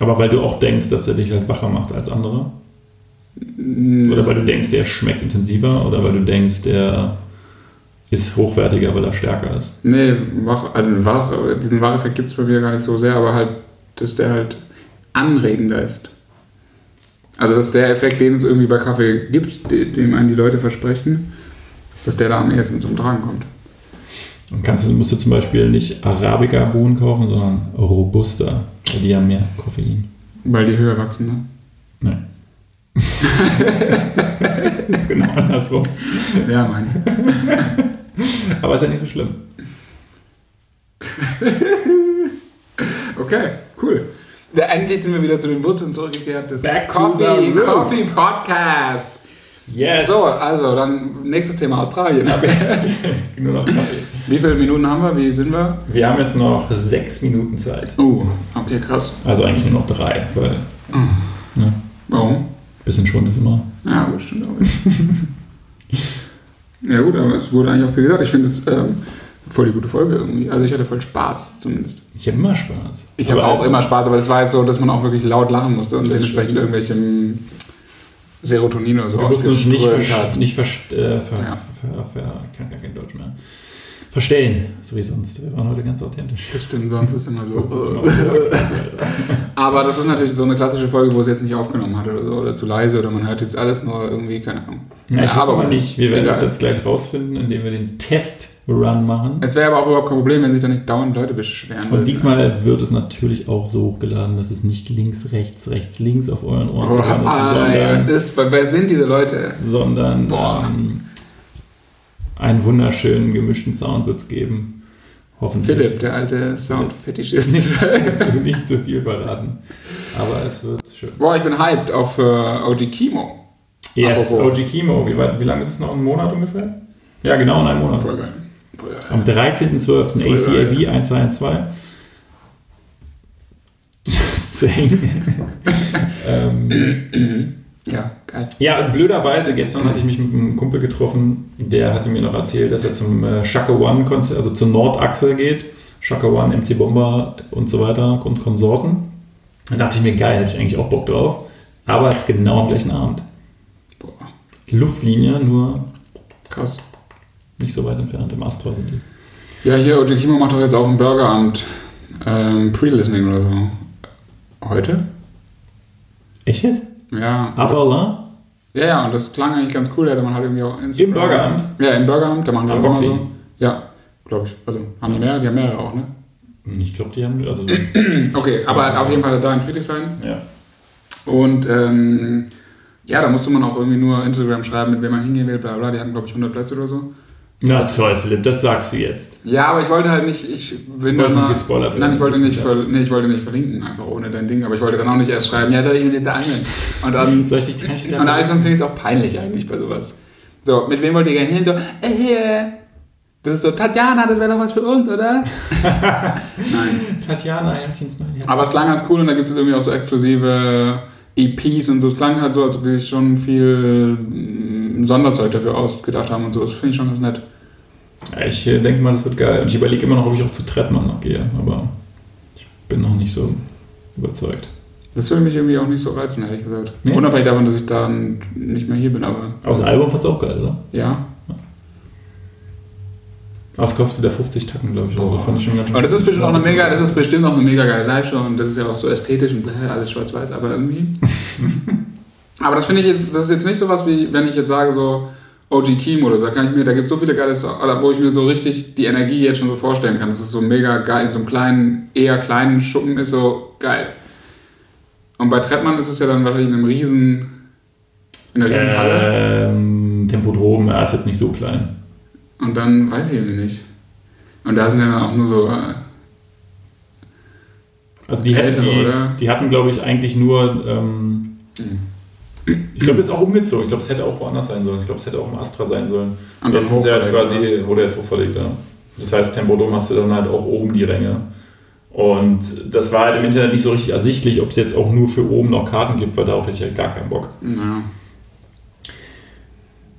Aber weil du auch denkst, dass er dich halt wacher macht als andere. Oder weil du denkst, der schmeckt intensiver oder weil du denkst, der ist hochwertiger, weil er stärker ist.
Nee, wach, also wach, diesen Wacheffekt gibt es bei mir gar nicht so sehr, aber halt, dass der halt anregender ist. Also, dass der Effekt, den es irgendwie bei Kaffee gibt, de- dem einen die Leute versprechen, dass der da am ehesten zum Tragen kommt.
Dann kannst du, musst du zum Beispiel nicht Arabica-Bohnen kaufen, sondern Robusta. Weil die haben mehr Koffein.
Weil die höher wachsen, ne?
Nein. das ist genau andersrum.
Ja, meine ich.
Aber ist ja nicht so schlimm.
Okay, cool. Endlich sind wir wieder zu den Wurzeln zurückgekehrt. Das
Back
Coffee. Coffee Podcast.
Yes!
So, also dann nächstes Thema Australien.
Ab jetzt nur noch Kaffee.
Wie viele Minuten haben wir? Wie sind wir?
Wir haben jetzt noch sechs Minuten Zeit.
Oh, okay, krass.
Also eigentlich nur noch drei, weil ne,
Warum?
bisschen Schwund ist immer.
Ja, gut, stimmt auch. ja gut, aber es wurde eigentlich auch viel gesagt. Ich finde es ähm, voll die gute Folge irgendwie. Also ich hatte voll Spaß zumindest.
Ich habe immer Spaß.
Ich habe auch immer Spaß, aber es war jetzt so, dass man auch wirklich laut lachen musste und dementsprechend irgendwelche ähm, Serotonin oder so
nicht,
ausgeströmt
vers
hat.
nicht vers äh, ver
Ja.
ver ver kann gar kein Deutsch mehr. Verstellen, so wie sonst. Wir waren heute ganz authentisch.
Das stimmt, sonst ist es immer so.
Ist immer.
Aber das ist natürlich so eine klassische Folge, wo es jetzt nicht aufgenommen hat oder so, oder zu leise, oder man hört jetzt alles nur irgendwie, keine Ahnung.
Ja, ich
aber
nicht. Wir werden
egal.
das jetzt gleich rausfinden, indem wir den Test-Run machen.
Es wäre aber auch überhaupt kein Problem, wenn sich da nicht dauernd Leute beschweren. würden.
Und diesmal wird es natürlich auch so hochgeladen, dass es nicht links, rechts, rechts, links auf euren Ohren
Oh,
zu hören ist,
ah, ey, was
sondern,
ist, wer sind diese Leute?
sondern
Boah.
ähm, einen wunderschönen gemischten Sound wird es geben. Hoffentlich.
Philipp, der alte Sound-Fetischist.
Nicht zu, nicht zu viel verraten. Aber es wird schön.
Boah, ich bin hyped auf äh, OG Kimo.
Yes,
Apropos.
OG Chemo. Wie, weit- wie lange ist es noch? Ein Monat ungefähr? Ja, genau, in einem Monat.
Voll geil. Voll geil.
Am 13.12.
Voll
ACAB. 1212. Just saying. ähm,
Ja, geil.
ja, blöderweise, gestern hatte ich mich mit einem Kumpel getroffen, der hatte mir noch erzählt, dass er zum äh, Shaka One Konzert, also zur Nordachsel geht. Shaka One, MC Bomber und so weiter und Konsorten. Da dachte ich mir, geil, hätte ich eigentlich auch Bock drauf. Aber es ist genau am gleichen Abend.
Boah,
Luftlinie, nur
krass.
nicht so weit entfernt. Im Astra sind die.
Ja, hier, OG Kimo macht doch jetzt auch ein Burgeramt. Ähm, Pre-Listening oder so. Heute?
Echt jetzt?
Ja.
Aber, oder?
ja, ja, und das klang eigentlich ganz cool. Da hätte man halt irgendwie auch Instagram.
Im Burgeramt?
Ja, im Burgeramt. Da machen die auch immer
Unboxing?
so. Ja, glaube ich. Also, haben die mehrere? Die haben mehrere auch, ne?
Ich glaube, die haben. Also,
Okay, aber auf jeden Fall da in Friedrichshain.
ja.
Und ähm, ja, da musste man auch irgendwie nur Instagram schreiben, mit wem man hingehen will, bla bla. Die hatten, glaube ich, 100 Plätze oder so.
Na toll, Philipp, das sagst du jetzt.
Ja, aber ich wollte halt nicht, ich bin
Du hast nicht gespoilert?
Nein, ich wollte nicht, ver, nee, ich wollte nicht verlinken, einfach ohne dein Ding. Aber ich wollte dann auch nicht erst schreiben, ja, da ich nicht da angeln. Und dann,
Soll ich dich kann ich
und dann finde ich es auch peinlich eigentlich bei sowas. So, mit wem wollt ihr gerne hin? So, äh. Das ist so, Tatjana, das wäre doch was für uns, oder? Nein.
Tatjana, Herzchen, Smiley.
Aber es klang ganz cool und da gibt es irgendwie auch so exklusive EPs und so. Es klang halt so, als ob die sich schon viel mm, Sonderzeug dafür ausgedacht haben und so. Das finde ich schon ganz nett.
Ja, ich äh, denke mal, das wird geil. Und ich überlege immer noch, ob ich auch zu Trettmann noch gehe. Aber ich bin noch nicht so überzeugt.
Das würde mich irgendwie auch nicht so reizen, ehrlich gesagt.
Nee?
Unabhängig davon, dass ich dann nicht mehr hier bin, aber
Aber das Album fand's auch geil, oder?
ja.
Aber es kostet wieder 50 Tacken, glaube ich. Also fand ich schon ganz
Aber das ist bestimmt auch eine mega, das ist bestimmt auch eine mega geile Live-Show und das ist ja auch so ästhetisch und alles schwarz-weiß, aber irgendwie. aber das finde ich jetzt, das ist jetzt nicht sowas wie, wenn ich jetzt sage so OG Keem oder so, da kann ich mir, da gibt es so viele geile Songs, wo ich mir so richtig die Energie jetzt schon so vorstellen kann. Das ist so mega geil, in so einem kleinen, eher kleinen Schuppen ist so geil. Und bei Trettmann ist es ja dann wahrscheinlich in einem riesen, in einer riesen Halle.
Ähm, Tempodrom, ja, ist jetzt nicht so klein.
Und dann weiß ich nicht. Und da sind ja dann auch nur so, äh,
Also die, hätten,
Ältere,
die,
oder?
die hatten, glaube ich, eigentlich nur. Ähm, ich glaube, das ist auch umgezogen. Ich glaube, es hätte auch woanders sein sollen. Ich glaube, es hätte auch im Astra sein sollen.
Und
jetzt sind sie halt quasi, wurde jetzt hochverlegt, ja. Das heißt, Tempodrom hast du dann halt auch oben die Ränge. Und das war halt im Internet nicht so richtig ersichtlich, ob es jetzt auch nur für oben noch Karten gibt, weil darauf hätte ich halt gar keinen Bock.
ja.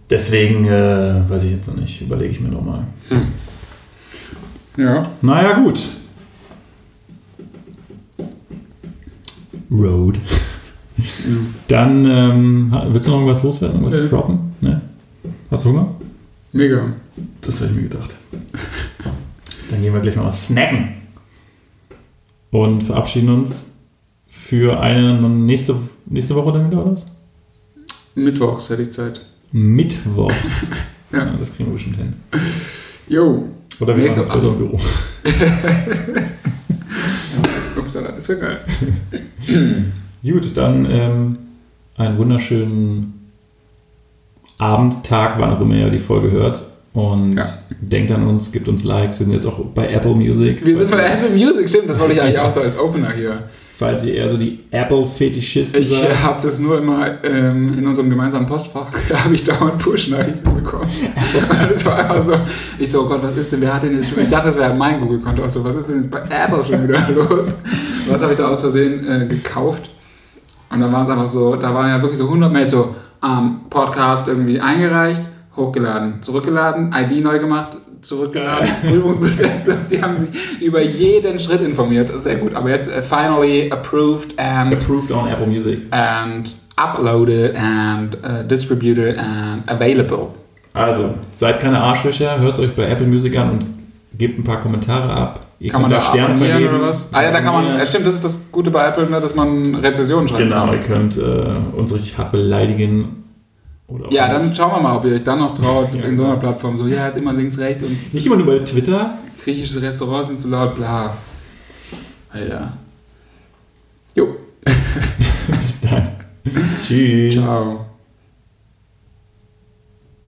Deswegen äh, weiß ich jetzt noch nicht, überlege ich mir nochmal.
Ja.
Naja, gut. Road. Dann, ähm, willst du noch irgendwas loswerden? Irgendwas
Nee.
droppen? Ne? Hast du Hunger?
Mega.
Das habe ich mir gedacht. Dann gehen wir gleich mal was snacken. Und verabschieden uns für eine nächste, nächste Woche dann wieder, oder was?
Mittwochs hätte ich Zeit.
Mittwochs.
Ja.
das kriegen wir bestimmt hin.
Jo.
Oder wir machen es im Büro.
Upsala, das wäre geil.
Gut, dann ähm, einen wunderschönen Abend, Tag, wann auch immer ihr die Folge hört. Und
Ja.
denkt an uns, gibt uns Likes. Wir sind jetzt auch bei Apple Music.
Wir sind bei Apple Music, stimmt, das wollte ich eigentlich auch so als Opener hier.
falls ihr eher so die Apple-Fetischisten
Ich
seid.
habe das nur immer ähm, in unserem gemeinsamen Postfach, da habe ich dauernd Push-Nachrichten bekommen. Es war einfach so, ich so, oh Gott, was ist denn, wer hat denn jetzt schon, ich dachte, das wäre mein Google-Konto, so, was ist denn jetzt bei Apple schon wieder los? Was habe ich da aus Versehen äh, gekauft? Und dann war es einfach so, da waren ja wirklich so 100 Mails so, ähm, Podcast irgendwie eingereicht, hochgeladen, zurückgeladen, ID neu gemacht, zurückgeladen, Prüfungsprozesse, die haben sich über jeden Schritt informiert, sehr gut, aber jetzt äh, finally approved and
Approved on Apple Music.
and uploaded and uh, distributed and available.
Also, seid keine Arschlöcher, hört es euch bei Apple Music an und gebt ein paar Kommentare ab. Ihr
Kann man da abonnieren
vergeben.
oder was? Ah ja, da kann man, ja, stimmt, das ist das Gute bei Apple, ne, dass man Rezensionen schreiben
Genau,
kann.
ihr könnt äh, uns richtig hart beleidigen. Oder
Ja,
nicht.
dann schauen wir mal, ob ihr euch dann noch traut,
Ja,
in so einer
genau.
Plattform so, ja, hat immer links, rechts und
Nicht immer nur bei Twitter.
griechische Restaurants sind zu laut, bla. Alter. Jo.
Bis dann. Tschüss.
Ciao.